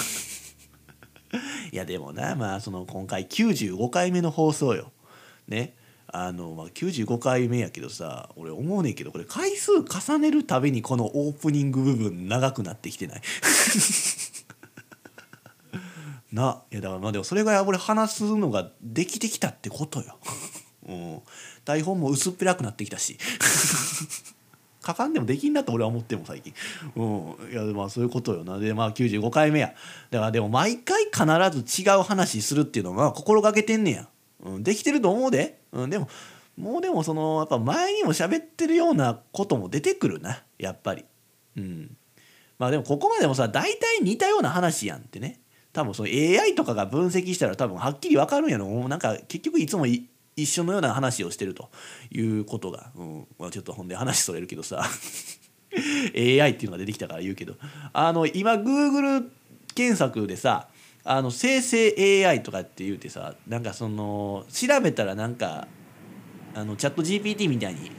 いやでもなまあその今回95回目の放送よ。ね。あの、まあ、95回目やけどさ俺思うねんけどこれ回数重ねるたびにこのオープニング部分長くなってきてない？ないやだからまあでもそれぐらい俺話すのができてきたってことよ、うん、台本も薄っぺらくなってきたし。かかんでもできんなと俺は思っても最近。うん。いやまあそういうことよな。でまあ95回目や。だからでも毎回必ず違う話するっていうのは心がけてんねや、うん、できてると思うで、うん、でももうでもそのやっぱ前にも喋ってるようなことも出てくるな。やっぱり。うん。まあでもここまでもさ大体似たような話やんってね。多分その AI とかが分析したら多分はっきり分かるんやろ。なんか結局いつも一緒のような話をしてるということが、うんまあ、ちょっとほんで話それるけどさ AI っていうのが出てきたから言うけどあの今 Google 検索でさあの生成 AI とかって言うてさなんかその調べたらなんかあのチャット GPT みたいに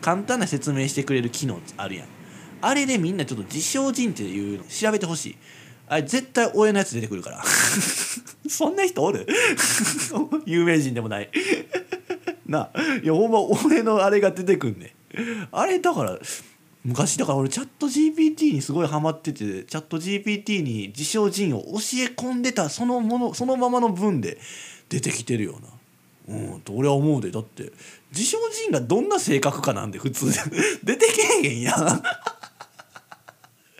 簡単な説明してくれる機能あるやん。あれでみんなちょっと自称人っていうの調べてほしい。あれ絶対俺のやつ出てくるから。そんな人おる？有名人でもない。なあ。いやほんま俺のあれが出てくんねあれだから昔だから俺チャット GPT にすごいハマっててチャット GPT に自称人を教え込んでたそのものそのままの文で出てきてるような。うんと俺は思うで。だって自称人がどんな性格かなんで普通。出てけえへんやん。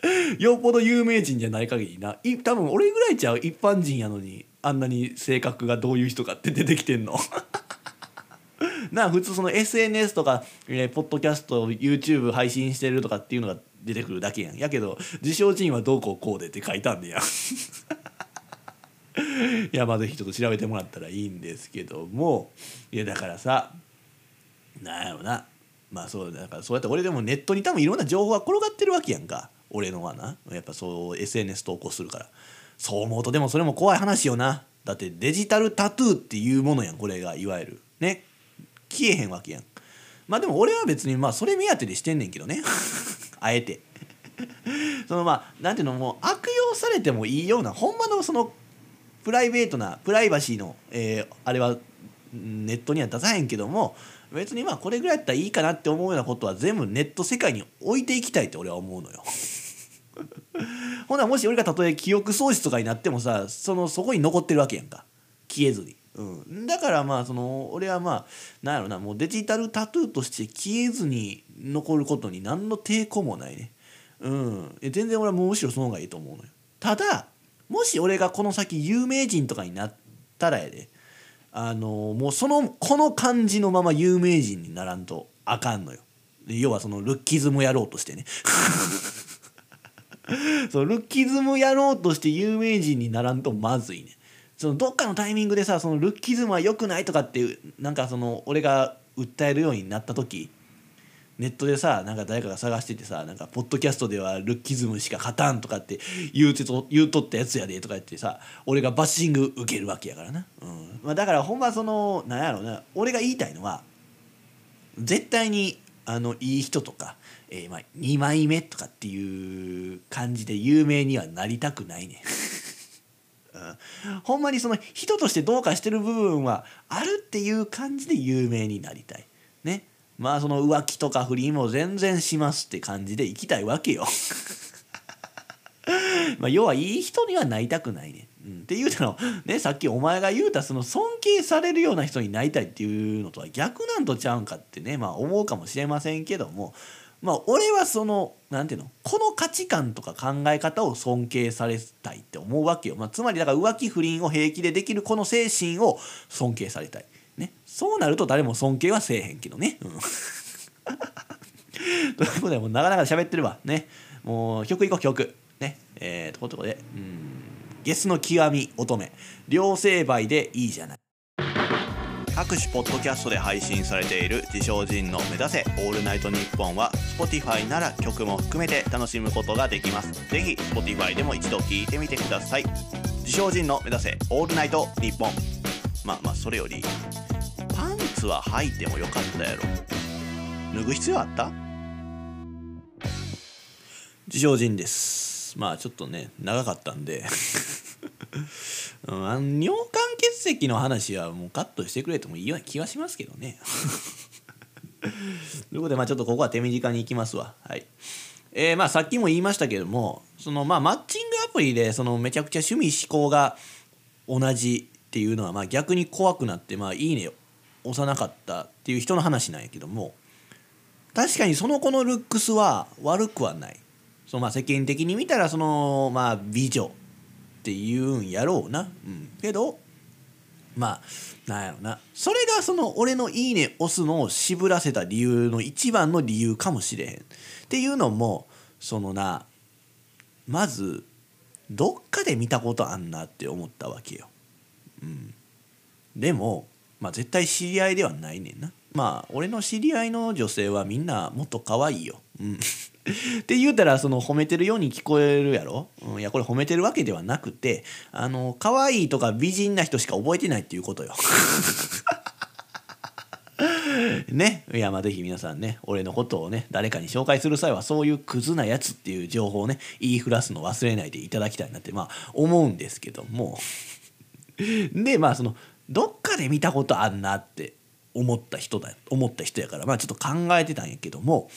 よっぽど有名人じゃない限りな。い多分俺ぐらいちゃう一般人やのにあんなに性格がどういう人かって出てきてんの。な普通その SNS とか、えー、ポッドキャスト YouTube 配信してるとかっていうのが出てくるだけやん。やけど自称人はどうこうこうでって書いたんでやいやまあぜひちょっと調べてもらったらいいんですけども。いやだからさなんやろな。まあそうだからそうやって俺でもネットに多分いろんな情報が転がってるわけやんか。俺のはなやっぱそう SNS 投稿するから。そう思うとでもそれも怖い話よな。だってデジタルタトゥーっていうものやんこれがいわゆる。ね？消えへんわけやん。まあでも俺は別にまあそれ目当てでしてんねんけどね。あえて。そのまあなんていうのもう悪用されてもいいようなほんまのそのプライベートなプライバシーの、えー、あれはネットには出さへんけども別にまあこれぐらいやったらいいかなって思うようなことは全部ネット世界に置いていきたいって俺は思うのよ。ほなもし俺がたとえ記憶喪失とかになってもさそのそこに残ってるわけやんか。消えずに、うん、だからまあその俺はまあなんやろなもうデジタルタトゥーとして消えずに残ることに何の抵抗もないね。うん。全然俺はむしろその方がいいと思うのよ。ただもし俺がこの先有名人とかになったらやで。あのもうそのこの感じのまま有名人にならんとあかんのよ。要はそのルッキズムやろうとしてね。そうルッキズムやろうとして有名人にならんとまずいねそのどっかのタイミングでさそのルッキズムは良くないとかっていうなんかその俺が訴えるようになった時ネットでさなんか誰かが探しててさなんかポッドキャストではルッキズムしか勝たんとかって言うてと言うとったやつやでとか言ってさ俺がバッシング受けるわけやからな、うん。まあ、だからほんまそのなんやろうな俺が言いたいのは絶対にあのいい人とかえー、まあ、2枚目とかっていう感じで有名にはなりたくないね、うん、ほんまにその人としてどうかしてる部分はあるっていう感じで有名になりたい。ね。まあその浮気とか不倫も全然しますって感じでいきたいわけよ。まあ要はいい人にはなりたくないね、うん、っていうのねさっきお前が言うたその尊敬されるような人になりたいっていうのとは逆なんとちゃうんかってねまあ思うかもしれませんけども。まあ俺はそのなんていうの？この価値観とか考え方を尊敬されたいって思うわけよ、まあ、つまりだから浮気不倫を平気でできるこの精神を尊敬されたい、ね、そうなると誰も尊敬はせえへんけどね。うん。ということでもうなかなか喋ってるわ。ね？もう曲いこう曲。ね？えー、ということで。うん。ゲスの極み乙女。両成敗でいいじゃない。各種ポッドキャストで配信されている自称人の目指せオールナイトニッポンは Spotify なら曲も含めて楽しむことができます。ぜひ Spotify でも一度聞いてみてください。自称人の目指せオールナイトニッポン。まあまあそれよりパンツは履いてもよかったやろ。脱ぐ必要あった？自称人です。まあちょっとね長かったんで。うん、あの尿管結石の話はもうカットしてくれてもいいような気はしますけどね。ということで、まあ、ちょっとここは手短に行きますわ。はい。えー、まあさっきも言いましたけどもそのまあマッチングアプリでそのめちゃくちゃ趣味思考が同じっていうのはまあ逆に怖くなってまあいいね押さなかったっていう人の話なんやけども確かにその子のルックスは悪くはないそのまあ世間的に見たらそのまあ美女って言うんやろうな、うん、けどまあなんやろなそれがその俺の「いいね」押すのを渋らせた理由の一番の理由かもしれへんっていうのもそのなまずどっかで見たことあんなって思ったわけよ。うん、でも、まあ、絶対知り合いではないねんな。まあ俺の知り合いの女性はみんなもっと可愛いよ。うんって言うたらその褒めてるように聞こえるやろ、うん、いやこれ褒めてるわけではなくてあの可愛いとか美人な人しか覚えてないっていうことよ。ね？いやまあぜひ皆さんね俺のことをね誰かに紹介する際はそういうクズなやつっていう情報をね言いふらすの忘れないでいただきたいなってまあ思うんですけども。でまあそのどっかで見たことあんなって思った人だ思った人やからまあちょっと考えてたんやけども。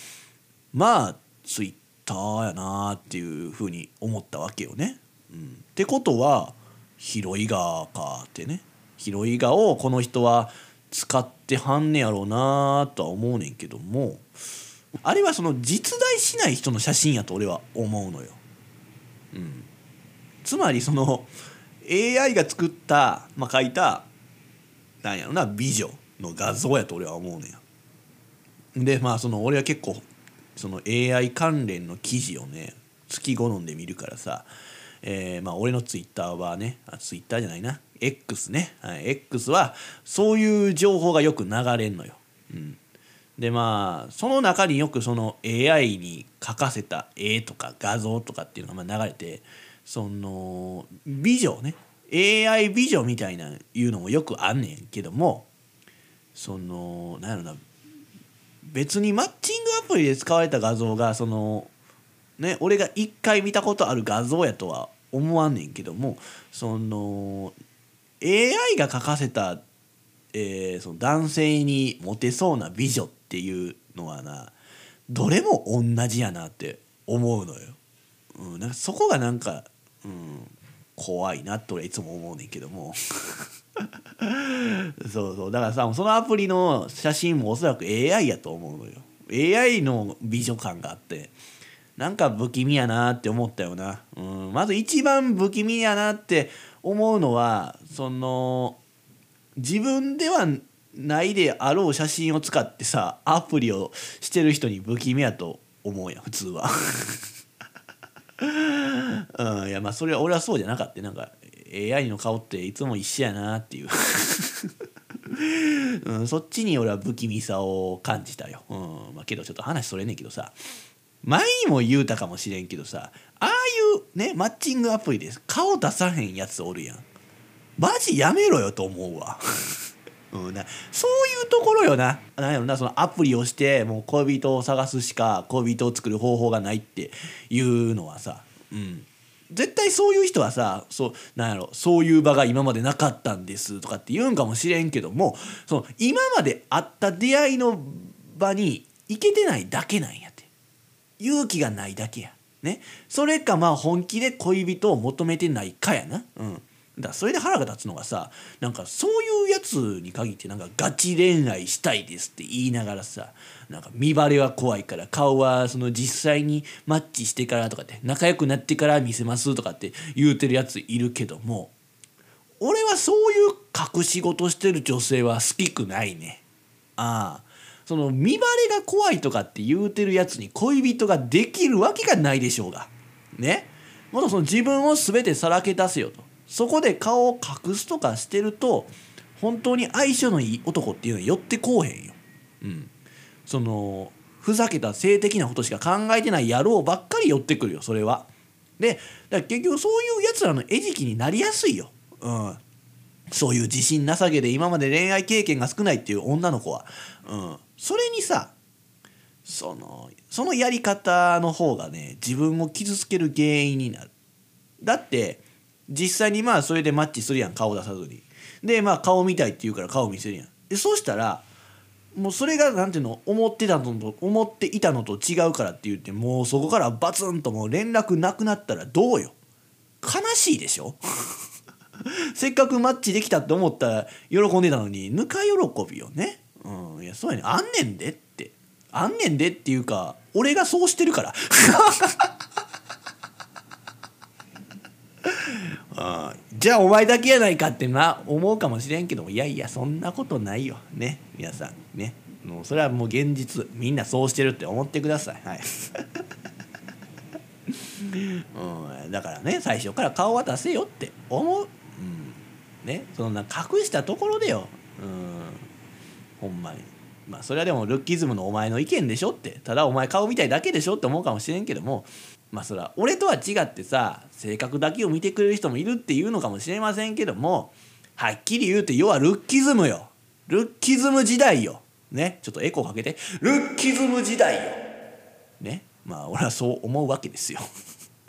まあツイッターやなっていうふうに思ったわけよね。うん、ってことは広いがかってね広いがをこの人は使ってはんねやろうなとは思うねんけどもあれはその実在しない人の写真やと俺は思うのよ。うん、つまりその AI が作った、まあ、書いたなんやろな美女の画像やと俺は思うねん。でまあその俺は結構その AI 関連の記事をね月好んで見るからさ、えー、まあ俺のツイッターはねあツイッターじゃないな。X ね、はい、X はそういう情報がよく流れんのよ。うん、でまあその中によくその AI に書かせた絵とか画像とかっていうのがまあ流れてその美女ね。AI 美女みたいないうのもよくあんねんけどもそのなんやろな別にマッチングアプリで使われた画像がそのね俺が一回見たことある画像やとは思わんねんけどもその AI が描かせた、えー、その男性にモテそうな美女っていうのはなどれも同じやなって思うのよ。うん、なんかそこがなんか、うん、怖いなって俺いつも思うねんけども そうそう。だからさそのアプリの写真もおそらく AI やと思うのよ。AI の美女感があって。なんか不気味やなって思ったよな、うん、まず一番不気味やなって思うのはその自分ではないであろう写真を使ってさアプリをしてる人に不気味やと思うやん普通は。うん、いやまあそれは俺はそうじゃなかった。なんか AI の顔っていつも一緒やなっていう。うん、そっちに俺は不気味さを感じたよ、うんまあ、けどちょっと話それねんけどさ。前にも言うたかもしれんけどさああいうねマッチングアプリで顔出さへんやつおるやん。マジやめろよと思うわ。うん、なそういうところよな。なんやろなそのアプリをしてもう恋人を探すしか恋人を作る方法がないっていうのはさ、うん、絶対そういう人はさそうなんやろそういう場が今までなかったんですとかって言うんかもしれんけどもその今まであった出会いの場に行けてないだけなんやって勇気がないだけや。ね、それかまあ本気で恋人を求めてないかやな。うんだそれで腹が立つのがさなんかそういうやつに限ってなんかガチ恋愛したいですって言いながらさなんか見バレは怖いから顔はその実際にマッチしてからとかって仲良くなってから見せますとかって言うてるやついるけども俺はそういう隠し事してる女性は好きくないね。ああその見バレが怖いとかって言うてるやつに恋人ができるわけがないでしょうが。ね。もっとその自分を全てさらけ出せよと。そこで顔を隠すとかしてると本当に相性のいい男っていうのは寄ってこうへんよ。うん。そのふざけた性的なことしか考えてない野郎ばっかり寄ってくるよそれは。でだから結局そういうやつらの餌食になりやすいよ。うん。そういう自信なさげで今まで恋愛経験が少ないっていう女の子は。うん。それにさそのそのやり方の方がね自分を傷つける原因になるだって実際にまあそれでマッチするやん顔出さずにでまあ顔見たいって言うから顔見せるやんでそうしたらもうそれがなんていうの思ってたのと思っていたのと違うからって言ってもうそこからバツンともう連絡なくなったらどうよ。悲しいでしょ？せっかくマッチできたって思ったら喜んでたのにぬか喜びよね。うん、いやそうやね。あんねんでって。あんねんでっていうか俺がそうしてるから あじゃあお前だけやないかってな思うかもしれんけどいやいやそんなことないよ。ね。皆さん。ね。もうそれはもう現実。みんなそうしてるって思ってください。はい、うん、だからね最初から顔は出せよって思う、うん、ね。そんな隠したところでよ、うん。ほんまに。まあそれはでもルッキズムのお前の意見でしょってただお前顔見たいだけでしょって思うかもしれんけどもまあそれは俺とは違ってさ性格だけを見てくれる人もいるっていうのかもしれませんけどもはっきり言うて要はルッキズムよ。ルッキズム時代よ。ね。ちょっとエコーかけて。ルッキズム時代よ。ね。まあ俺はそう思うわけですよ。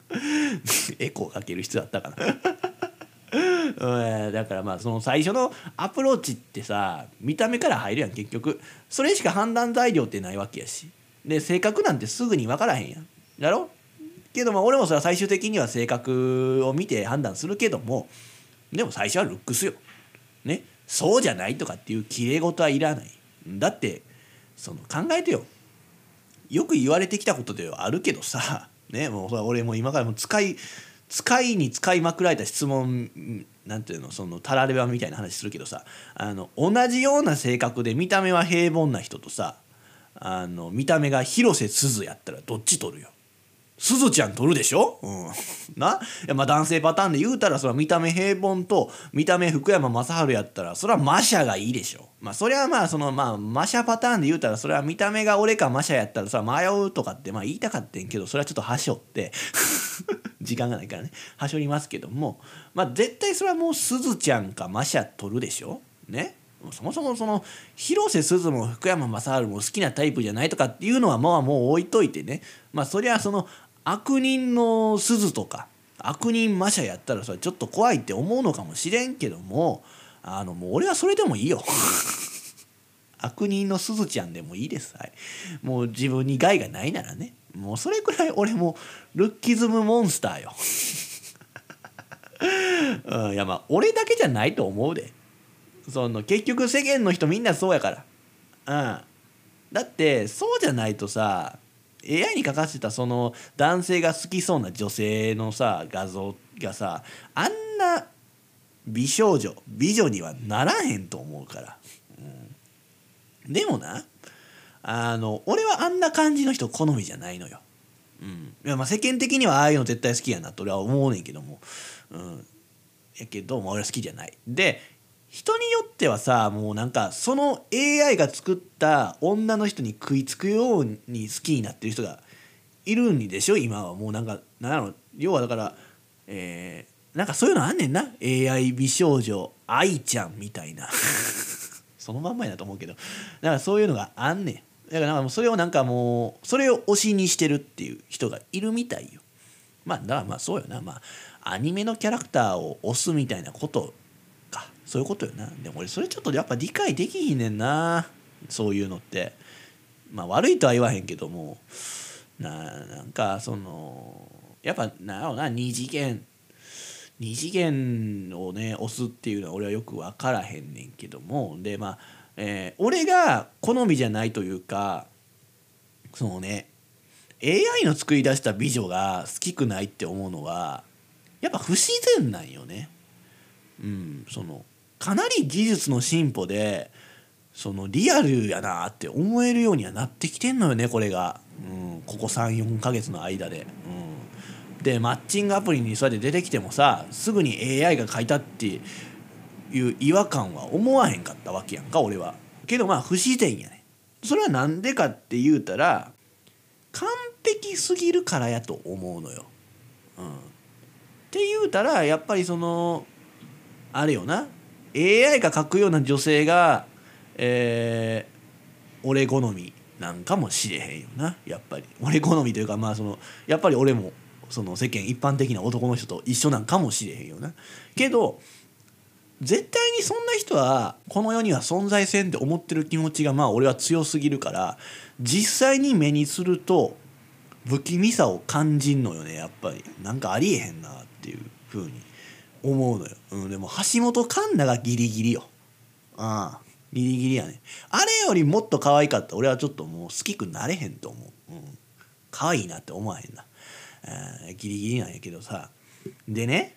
エコーかける必要あったかな。うん、だからまあその最初のアプローチってさ見た目から入るやん結局。それしか判断材料ってないわけやし。で性格なんてすぐに分からへんやん。だろ？けどまあ俺もそれは最終的には性格を見て判断するけどもでも最初はルックスよ。ね？そうじゃないとかっていうきれい事はいらない。だってその考えてよ。よく言われてきたことではあるけどさ。ね？もう俺も今からも使い使いに使いまくられた質問なんていうのそのたらればみたいな話するけどさあの同じような性格で見た目は平凡な人とさあの見た目が広瀬すずやったらどっち取るよ？すずちゃん取るでしょ、うん、な？まあ男性パターンで言うたらそれは見た目平凡と見た目福山雅治やったらそれはマシャがいいでしょ。まあそれはまあそのまあマシャパターンで言うたらそれは見た目が俺かマシャやったらそれは迷うとかってまあ言いたかってんけどそれはちょっとはしょって 時間がないからね。はしょりますけどもまあ絶対それはもうすずちゃんかマシャ取るでしょ？ね？そもそもその広瀬すずも福山雅治も好きなタイプじゃないとかっていうのはまあもう置いといてね。まあそりゃその悪人の鈴とか悪人魔者やったらそれちょっと怖いって思うのかもしれんけどもあのもう俺はそれでもいいよ。悪人のすずちゃんでもいいです、はい、もう自分に害がないならね。もうそれくらい俺もルッキズムモンスターよ。うん、いやまあ俺だけじゃないと思うで。その結局世間の人みんなそうやから。うん。だってそうじゃないとさ AI に書かせたその男性が好きそうな女性のさ画像がさあんな美少女美女にはならへんと思うから、うん、でもなあの俺はあんな感じの人好みじゃないのよ、うん、いやまあ世間的にはああいうの絶対好きやなと俺は思うねんけども、うん、やけど、まあ、俺は好きじゃない。で人によってはさもうなんかその AI が作った女の人に食いつくように好きになってる人がいるんでしょ今は。もうなんかなんやろ要はだからえー、なんかそういうのあんねんな。AI 美少女愛ちゃんみたいな。そのまんまやなと思うけど。だからそういうのがあんねん。だからなんかもうそれをなんかもうそれを推しにしてるっていう人がいるみたいよ。まあだからまあそうよな。まあアニメのキャラクターを推すみたいなことそういうことよな。でも俺それちょっとやっぱ理解できひんねんな。そういうのって。まあ悪いとは言わへんけども。ななんかそのやっぱなんやろうな二次元。2次元をね押すっていうのは俺はよく分からへんねんけども。でまあ、えー俺が好みじゃないというかそのね AI の作り出した美女が好きくないって思うのはやっぱ不自然なんよね。うん、そのかなり技術の進歩でそのリアルやなって思えるようにはなってきてんのよねこれが、うん、ここ34ヶ月の間で。うん、でマッチングアプリにそうやって出てきてもさすぐに AI が書いたっていう違和感は思わへんかったわけやんか俺は。けどまあ不自然やねそれはなんでかって言うたら完璧すぎるからやと思うのよ。うん、って言うたらやっぱりそのあれよな AI が描くような女性が、えー俺好みなんかもしれへんよな。やっぱり。俺好みというかまあそのやっぱり俺もその世間一般的な男の人と一緒なんかもしれへんよな。けど絶対にそんな人はこの世には存在せんって思ってる気持ちがまあ俺は強すぎるから実際に目にすると不気味さを感じんのよねやっぱり。なんかありえへんなっていうふうに。思うのよ、うん、でも橋本環奈がギリギリよ。ああギリギリやね。あれよりもっと可愛かった。俺はちょっともう好きくなれへんと思う、うん、可愛いなって思わへんな、えーギリギリなんやけどさ。でね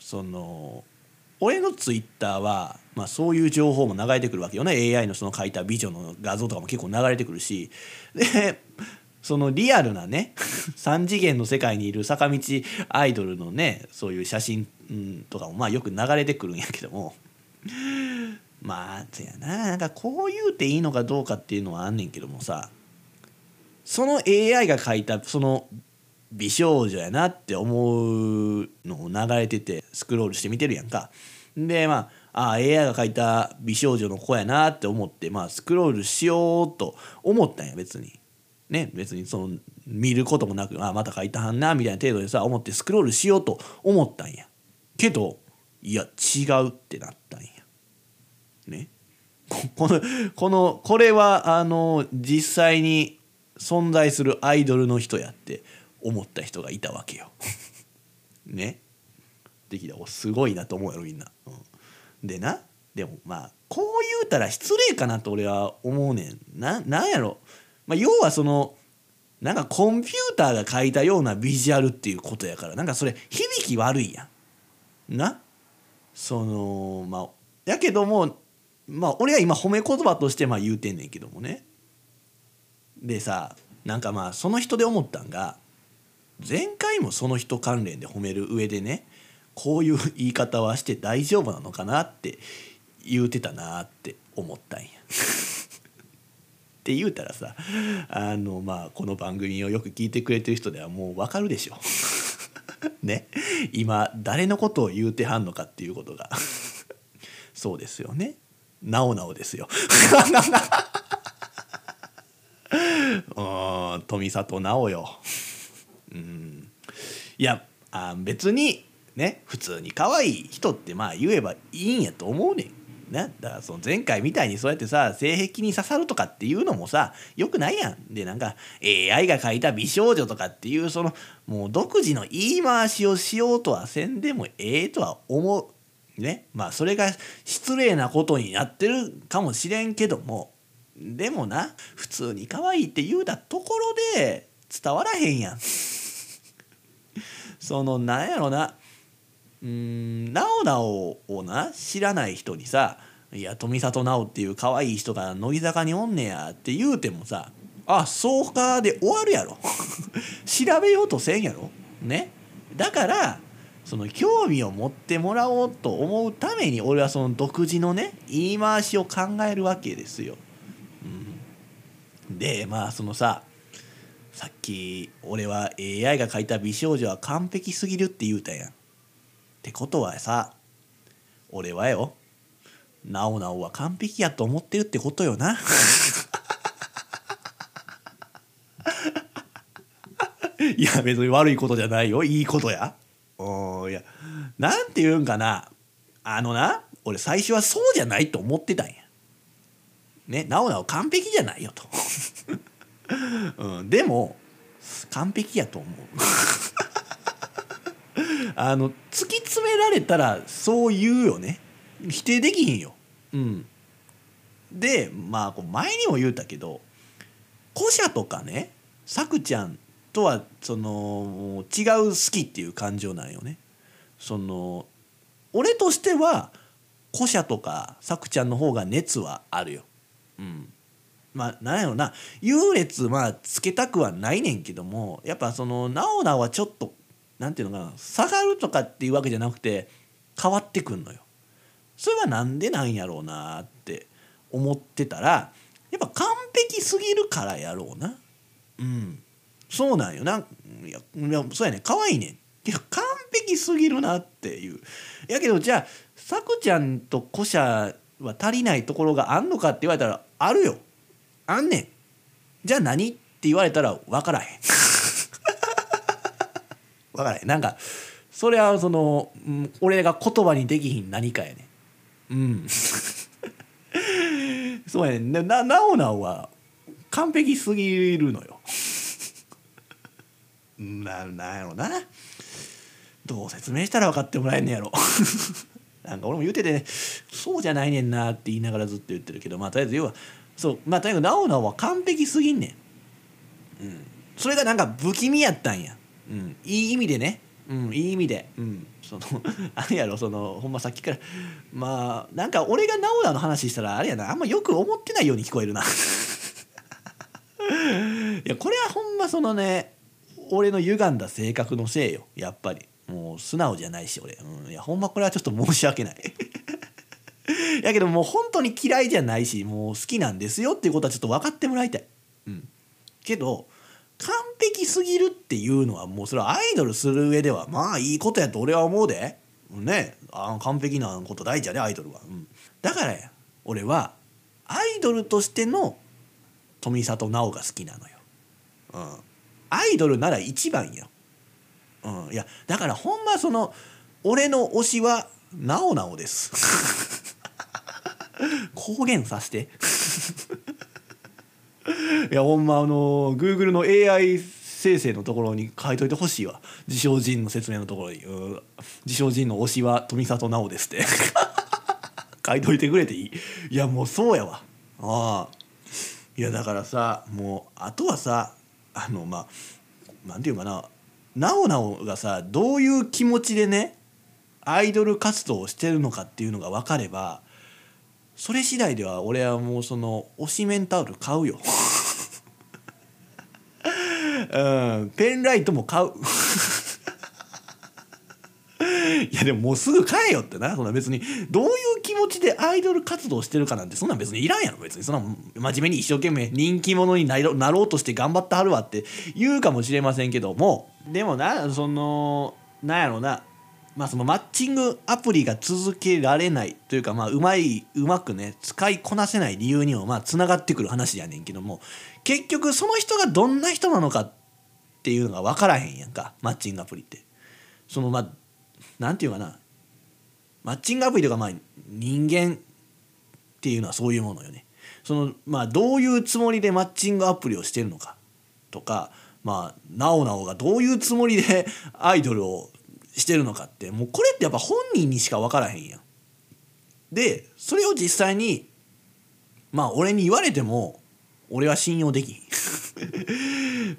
その俺のツイッターは、まあ、そういう情報も流れてくるわけよね。AI のその書いた美女の画像とかも結構流れてくるし。でそのリアルなね 3次元の世界にいる坂道アイドルのねそういう写真、うんとかもまあよく流れてくるんやけども まあせやななんかこう言うていいのかどうかっていうのはあんねんけどもさその AI が描いたその美少女やなって思うのを流れててスクロールして見てるやんか。でまああ AI が描いた美少女の子やなって思ってまあスクロールしようと思ったんや別に。ね別にその見ることもなくあまた描いたはんなみたいな程度でさ思ってスクロールしようと思ったんや。けどいや違うってなったんや。ね。このこのこれはあの実際に存在するアイドルの人やって思った人がいたわけよ。ね。できたおすごいなと思うやろみんな。うん、でなでもまあこう言うたら失礼かなと俺は思うねん。ななんやろ、まあ、要はそのなんかコンピューターが書いたようなビジュアルっていうことやからなんかそれ響き悪いやん。な？そのまあやけどもまあ俺は今褒め言葉としてまあ言うてんねんけどもね。でさなんかまあその人で思ったんが前回もその人関連で褒める上でねこういう言い方はして大丈夫なのかなって言うてたなって思ったんや。って言うたらさあのまあこの番組をよく聞いてくれてる人ではもう分かるでしょ。ね今誰のことを言うてはんのかっていうことが そうですよね。なおなおですよ。うん富里直よ。うんいやあ別にね普通に可愛い人ってまあ言えばいいんやと思うねん。ね、だからその前回みたいにそうやってさ性癖に刺さるとかっていうのもさよくないやん。でなんか AI が描いた美少女とかっていうそのもう独自の言い回しをしようとはせんでもええとは思う。ねまあそれが失礼なことになってるかもしれんけどもでもな普通に可愛いって言うたところで伝わらへんやん。そのなんやろなうんなおなおをな知らない人にさ「いや富里直っていう可愛い人が乃木坂におんねや」って言うてもさ「あそうか」で終わるやろ 調べようとせんやろねだからその興味を持ってもらおうと思うために俺はその独自のね言い回しを考えるわけですよ。うん、でまあそのささっき俺は AI が描いた美少女は完璧すぎるって言うたやん。ってことはさ俺はよなおなおは完璧やと思ってるってことよな。いや別に悪いことじゃないよいいことや。うんいやなんて言うんかなあのな俺最初はそうじゃないと思ってたんや。ねなおなお完璧じゃないよと。うん、でも完璧やと思う。あの突き詰められたらそう言うよね否定できひんよ。うん、でまあこう前にも言うたけど古社とかねさくちゃんとはその違う好きっていう感情なんよね。その俺としては古社とかさくちゃんの方が熱はあるよ。うん、まあなんやろな優劣まあつけたくはないねんけどもやっぱそのなおなはちょっとなんていうのかな下がるとかっていうわけじゃなくて変わってくんのよ。それはなんでなんやろうなって思ってたらやっぱ完璧すぎるからやろうな。うん。そうなんよ。ないやいやそうやね。可愛いね。んけど完璧すぎるなっていう。やけどじゃあさくちゃんと古社は足りないところがあんのかって言われたらあるよ。あんねん。じゃあ何って言われたら分からへん。分からへん。なんかそれはその、うん、俺が言葉にできひん何かやねうん。そうやねななおなおは完璧すぎるのよ。ななんやろな。どう説明したら分かってもらえんねやろ。なんか俺も言うてて、ね、そうじゃないねんなって言いながらずっと言ってるけどまあとりあえず要はそうまあとにかくなおなおは完璧すぎんねん、うん、それがなんか不気味やったんや、うん、いい意味でね、うん、いい意味で、うん、その あれやろそのほんまさっきから。まあなんか俺がなおなの話したらあれやな。あんまよく思ってないように聞こえるな。いやこれはほんまそのね俺の歪んだ性格のせいよ。やっぱり。もう素直じゃないし俺、うん、いやほんまこれはちょっと申し訳ない。やけどもう本当に嫌いじゃないしもう好きなんですよっていうことはちょっと分かってもらいたい。うん、けど完璧すぎるっていうのはもうそれはアイドルする上ではまあいいことやと俺は思うで。ねあ完璧なこと大事やでアイドルは。うん、だからや俺はアイドルとしての富里奈緒が好きなのよ。うん、アイドルなら一番よ。うん、いやだからほんまその俺の推しはなおなおです公言させていやほんまあの Google の AI 生成のところに書いといてほしいわ。自称人の説明のところに「自称人の推しは富里奈緒です」って。書いといてくれていい。いやもうそうやわ。ああ。いやだからさもうあとはさあのまあなんていうかな。なおなおがさどういう気持ちでねアイドル活動をしてるのかっていうのが分かればそれ次第では俺はもうその推しメンタオル買うよ。うんペンライトも買う。いやでももうすぐ買えよってな。そんな別にどういう気持ちでアイドル活動してるかなんてそんなん別にいらんやろ。別にそんな真面目に一生懸命人気者になろうとして頑張ってはるわって言うかもしれませんけども。でもなそのなんやろな。まあそのマッチングアプリが続けられないというかまあうまいうまくね使いこなせない理由にもまあつながってくる話やねんけども結局その人がどんな人なのかっていうのが分からへんやんかマッチングアプリって。そのまあなんていうかなマッチングアプリとかまあ人間っていうのはそういうものよね。そのまあどういうつもりでマッチングアプリをしてるのかとかまあなおなおがどういうつもりでアイドルをしてるのかってもうこれってやっぱ本人にしか分からへんやん。でそれを実際にまあ俺に言われても俺は信用できん。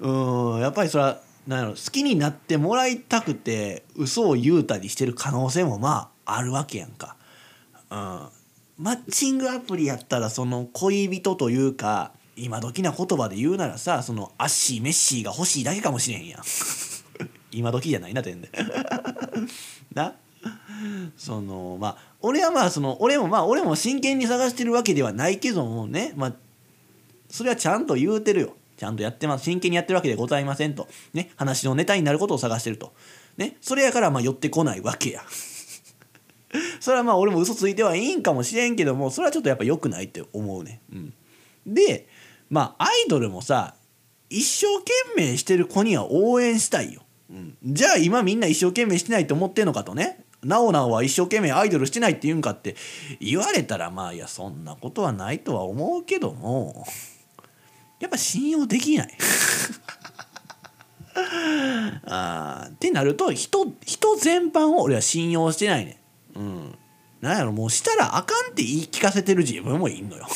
うんやっぱりそれはなんやろ好きになってもらいたくて嘘を言うたりしてる可能性もまああるわけやんか。うん、マッチングアプリやったらその恋人というか今時な言葉で言うならさそのアッシーメッシーが欲しいだけかもしれへんやん。今時じゃないな全然。な。そのまあ俺はまあその俺もまあ俺も真剣に探してるわけではないけどもね。まあそれはちゃんと言うてるよ。ちゃんとやってます。真剣にやってるわけでございませんと、ね、話のネタになることを探してると、ね、それやからまあ寄ってこないわけや。それはまあ俺も嘘ついてはいいんかもしれんけどもそれはちょっとやっぱ良くないって思うね、うん、でまあアイドルもさ一生懸命してる子には応援したいよ、うん、じゃあ今みんな一生懸命してないと思ってんのかとね。なおなおは一生懸命アイドルしてないって言うんかって言われたらまあいやそんなことはないとは思うけども。やっぱ信用できない。あってなると人人全般を俺は信用してないね。うん。なんやろもうしたらあかんって言い聞かせてる自分もいんのよ。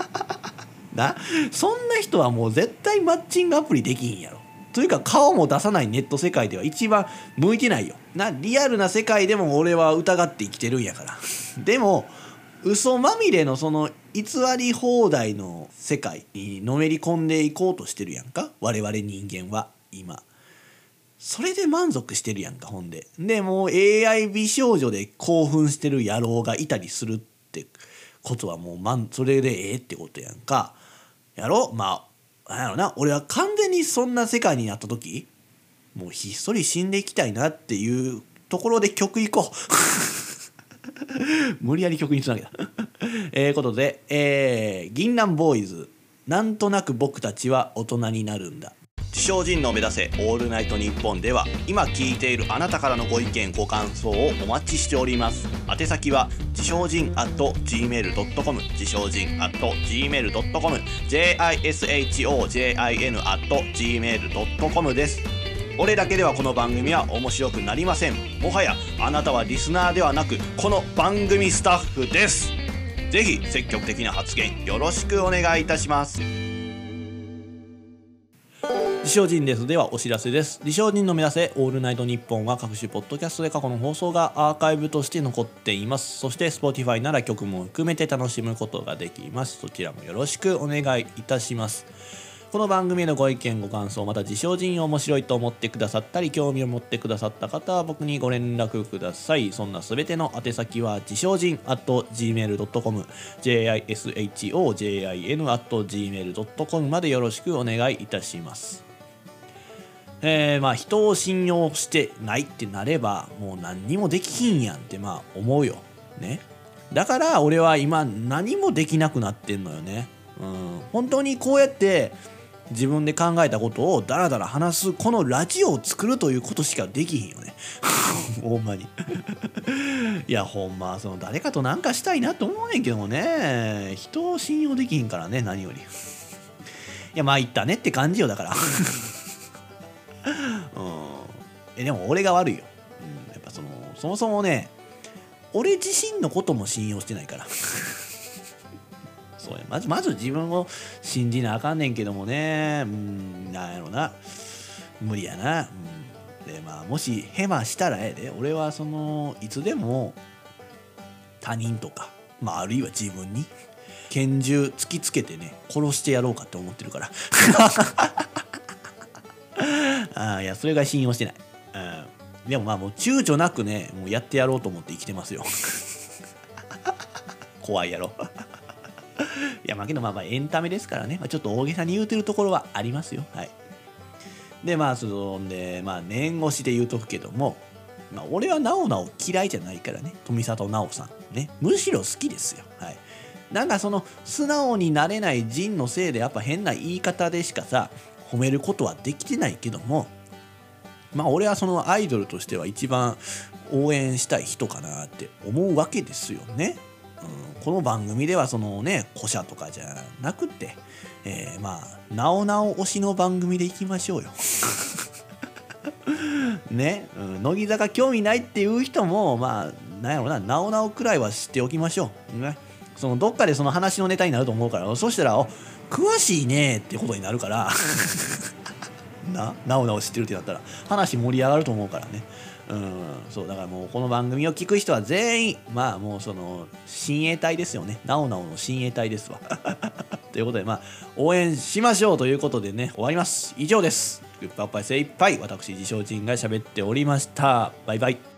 な。そんな人はもう絶対マッチングアプリできんやろ。というか顔も出さないネット世界では一番向いてないよ。なリアルな世界でも俺は疑って生きてるんやから。でも嘘まみれのその偽り放題の世界にのめり込んでいこうとしてるやんか？我々人間は今。それで満足してるやんかほんで。でもう AI 美少女で興奮してる野郎がいたりするってことはもうまんそれでええってことやんか。やろ？まあなんやろな俺は完全にそんな世界になった時もうひっそり死んでいきたいなっていう ところで曲いこう。無理やり曲につなげた。えーことで、えー、銀杏ボーイズなんとなく僕たちは大人になるんだ。自称人の目指せオールナイトニッポンでは今聞いているあなたからのご意見ご感想をお待ちしております。宛先は自称人 at gmail.com 自称人 at gmail.com jishojin at gmail.com です。俺だけではこの番組は面白くなりません。もはやあなたはリスナーではなくこの番組スタッフです。ぜひ積極的な発言よろしくお願いいたします。自称人です。ではお知らせです。自称人の目指せオールナイトニッポンは各種ポッドキャストで過去の放送がアーカイブとして残っています。そして Spotify なら曲も含めて楽しむことができます。そちらもよろしくお願いいたします。この番組のご意見ご感想また自称人面白いと思ってくださったり興味を持ってくださった方は僕にご連絡ください。そんなすべての宛先は自称人 at gmail.com jishojin at gmail.com までよろしくお願いいたします。えー、まあ人を信用してないってなればもう何にもできひんやんってまあ思うよ。ね。だから俺は今何もできなくなってんのよね。うん。本当にこうやって自分で考えたことをダラダラ話すこのラジオを作るということしかできひんよね。ほんまに。いやほんまその誰かと何かしたいなと思うねんけどもね。人を信用できひんからね何より。いやまあ言ったねって感じよだから。うん。えでも俺が悪いよ、うん、やっぱそのそもそもね俺自身のことも信用してないから。そうや。まずまず自分を信じなあかんねんけどもね。うんなんやろな。無理やな、うん、でまあもしヘマしたらええで。俺はそのいつでも他人とか、まあ、あるいは自分に拳銃突きつけてね殺してやろうかって思ってるから。あいやそれが信用してない、うん、でもまあもう躊躇なくねもうやってやろうと思って生きてますよ。怖いやろ。いやまあけどまあまエンタメですからね、まあ、ちょっと大げさに言うてるところはありますよ。はい。でまあそのでまあ念越しで言うとくけどもまあ、俺はなおなお嫌いじゃないからね。富里奈緒さんね。むしろ好きですよ。はい。なんかその素直になれない人のせいでやっぱ変な言い方でしかさ褒めることはできてないけどもまあ俺はそのアイドルとしては一番応援したい人かなって思うわけですよね。うん、この番組ではそのね古社とかじゃなくて、えー、まあなおなお推しの番組でいきましょうよ。ね、うん、乃木坂興味ないっていう人もまあなんやろうななおなおくらいは知っておきましょう。ね、そのどっかでその話のネタになると思うからそしたら「お詳しいね」ってことになるから ななおなお知ってるってなったら話盛り上がると思うからね。うん、そうだからもうこの番組を聞く人は全員まあもうその親衛隊ですよね。なおなおの親衛隊ですわ。ということでまあ応援しましょうということでね終わります。以上です。グッパッパイ精一杯私自称人が喋っておりました。バイバイ。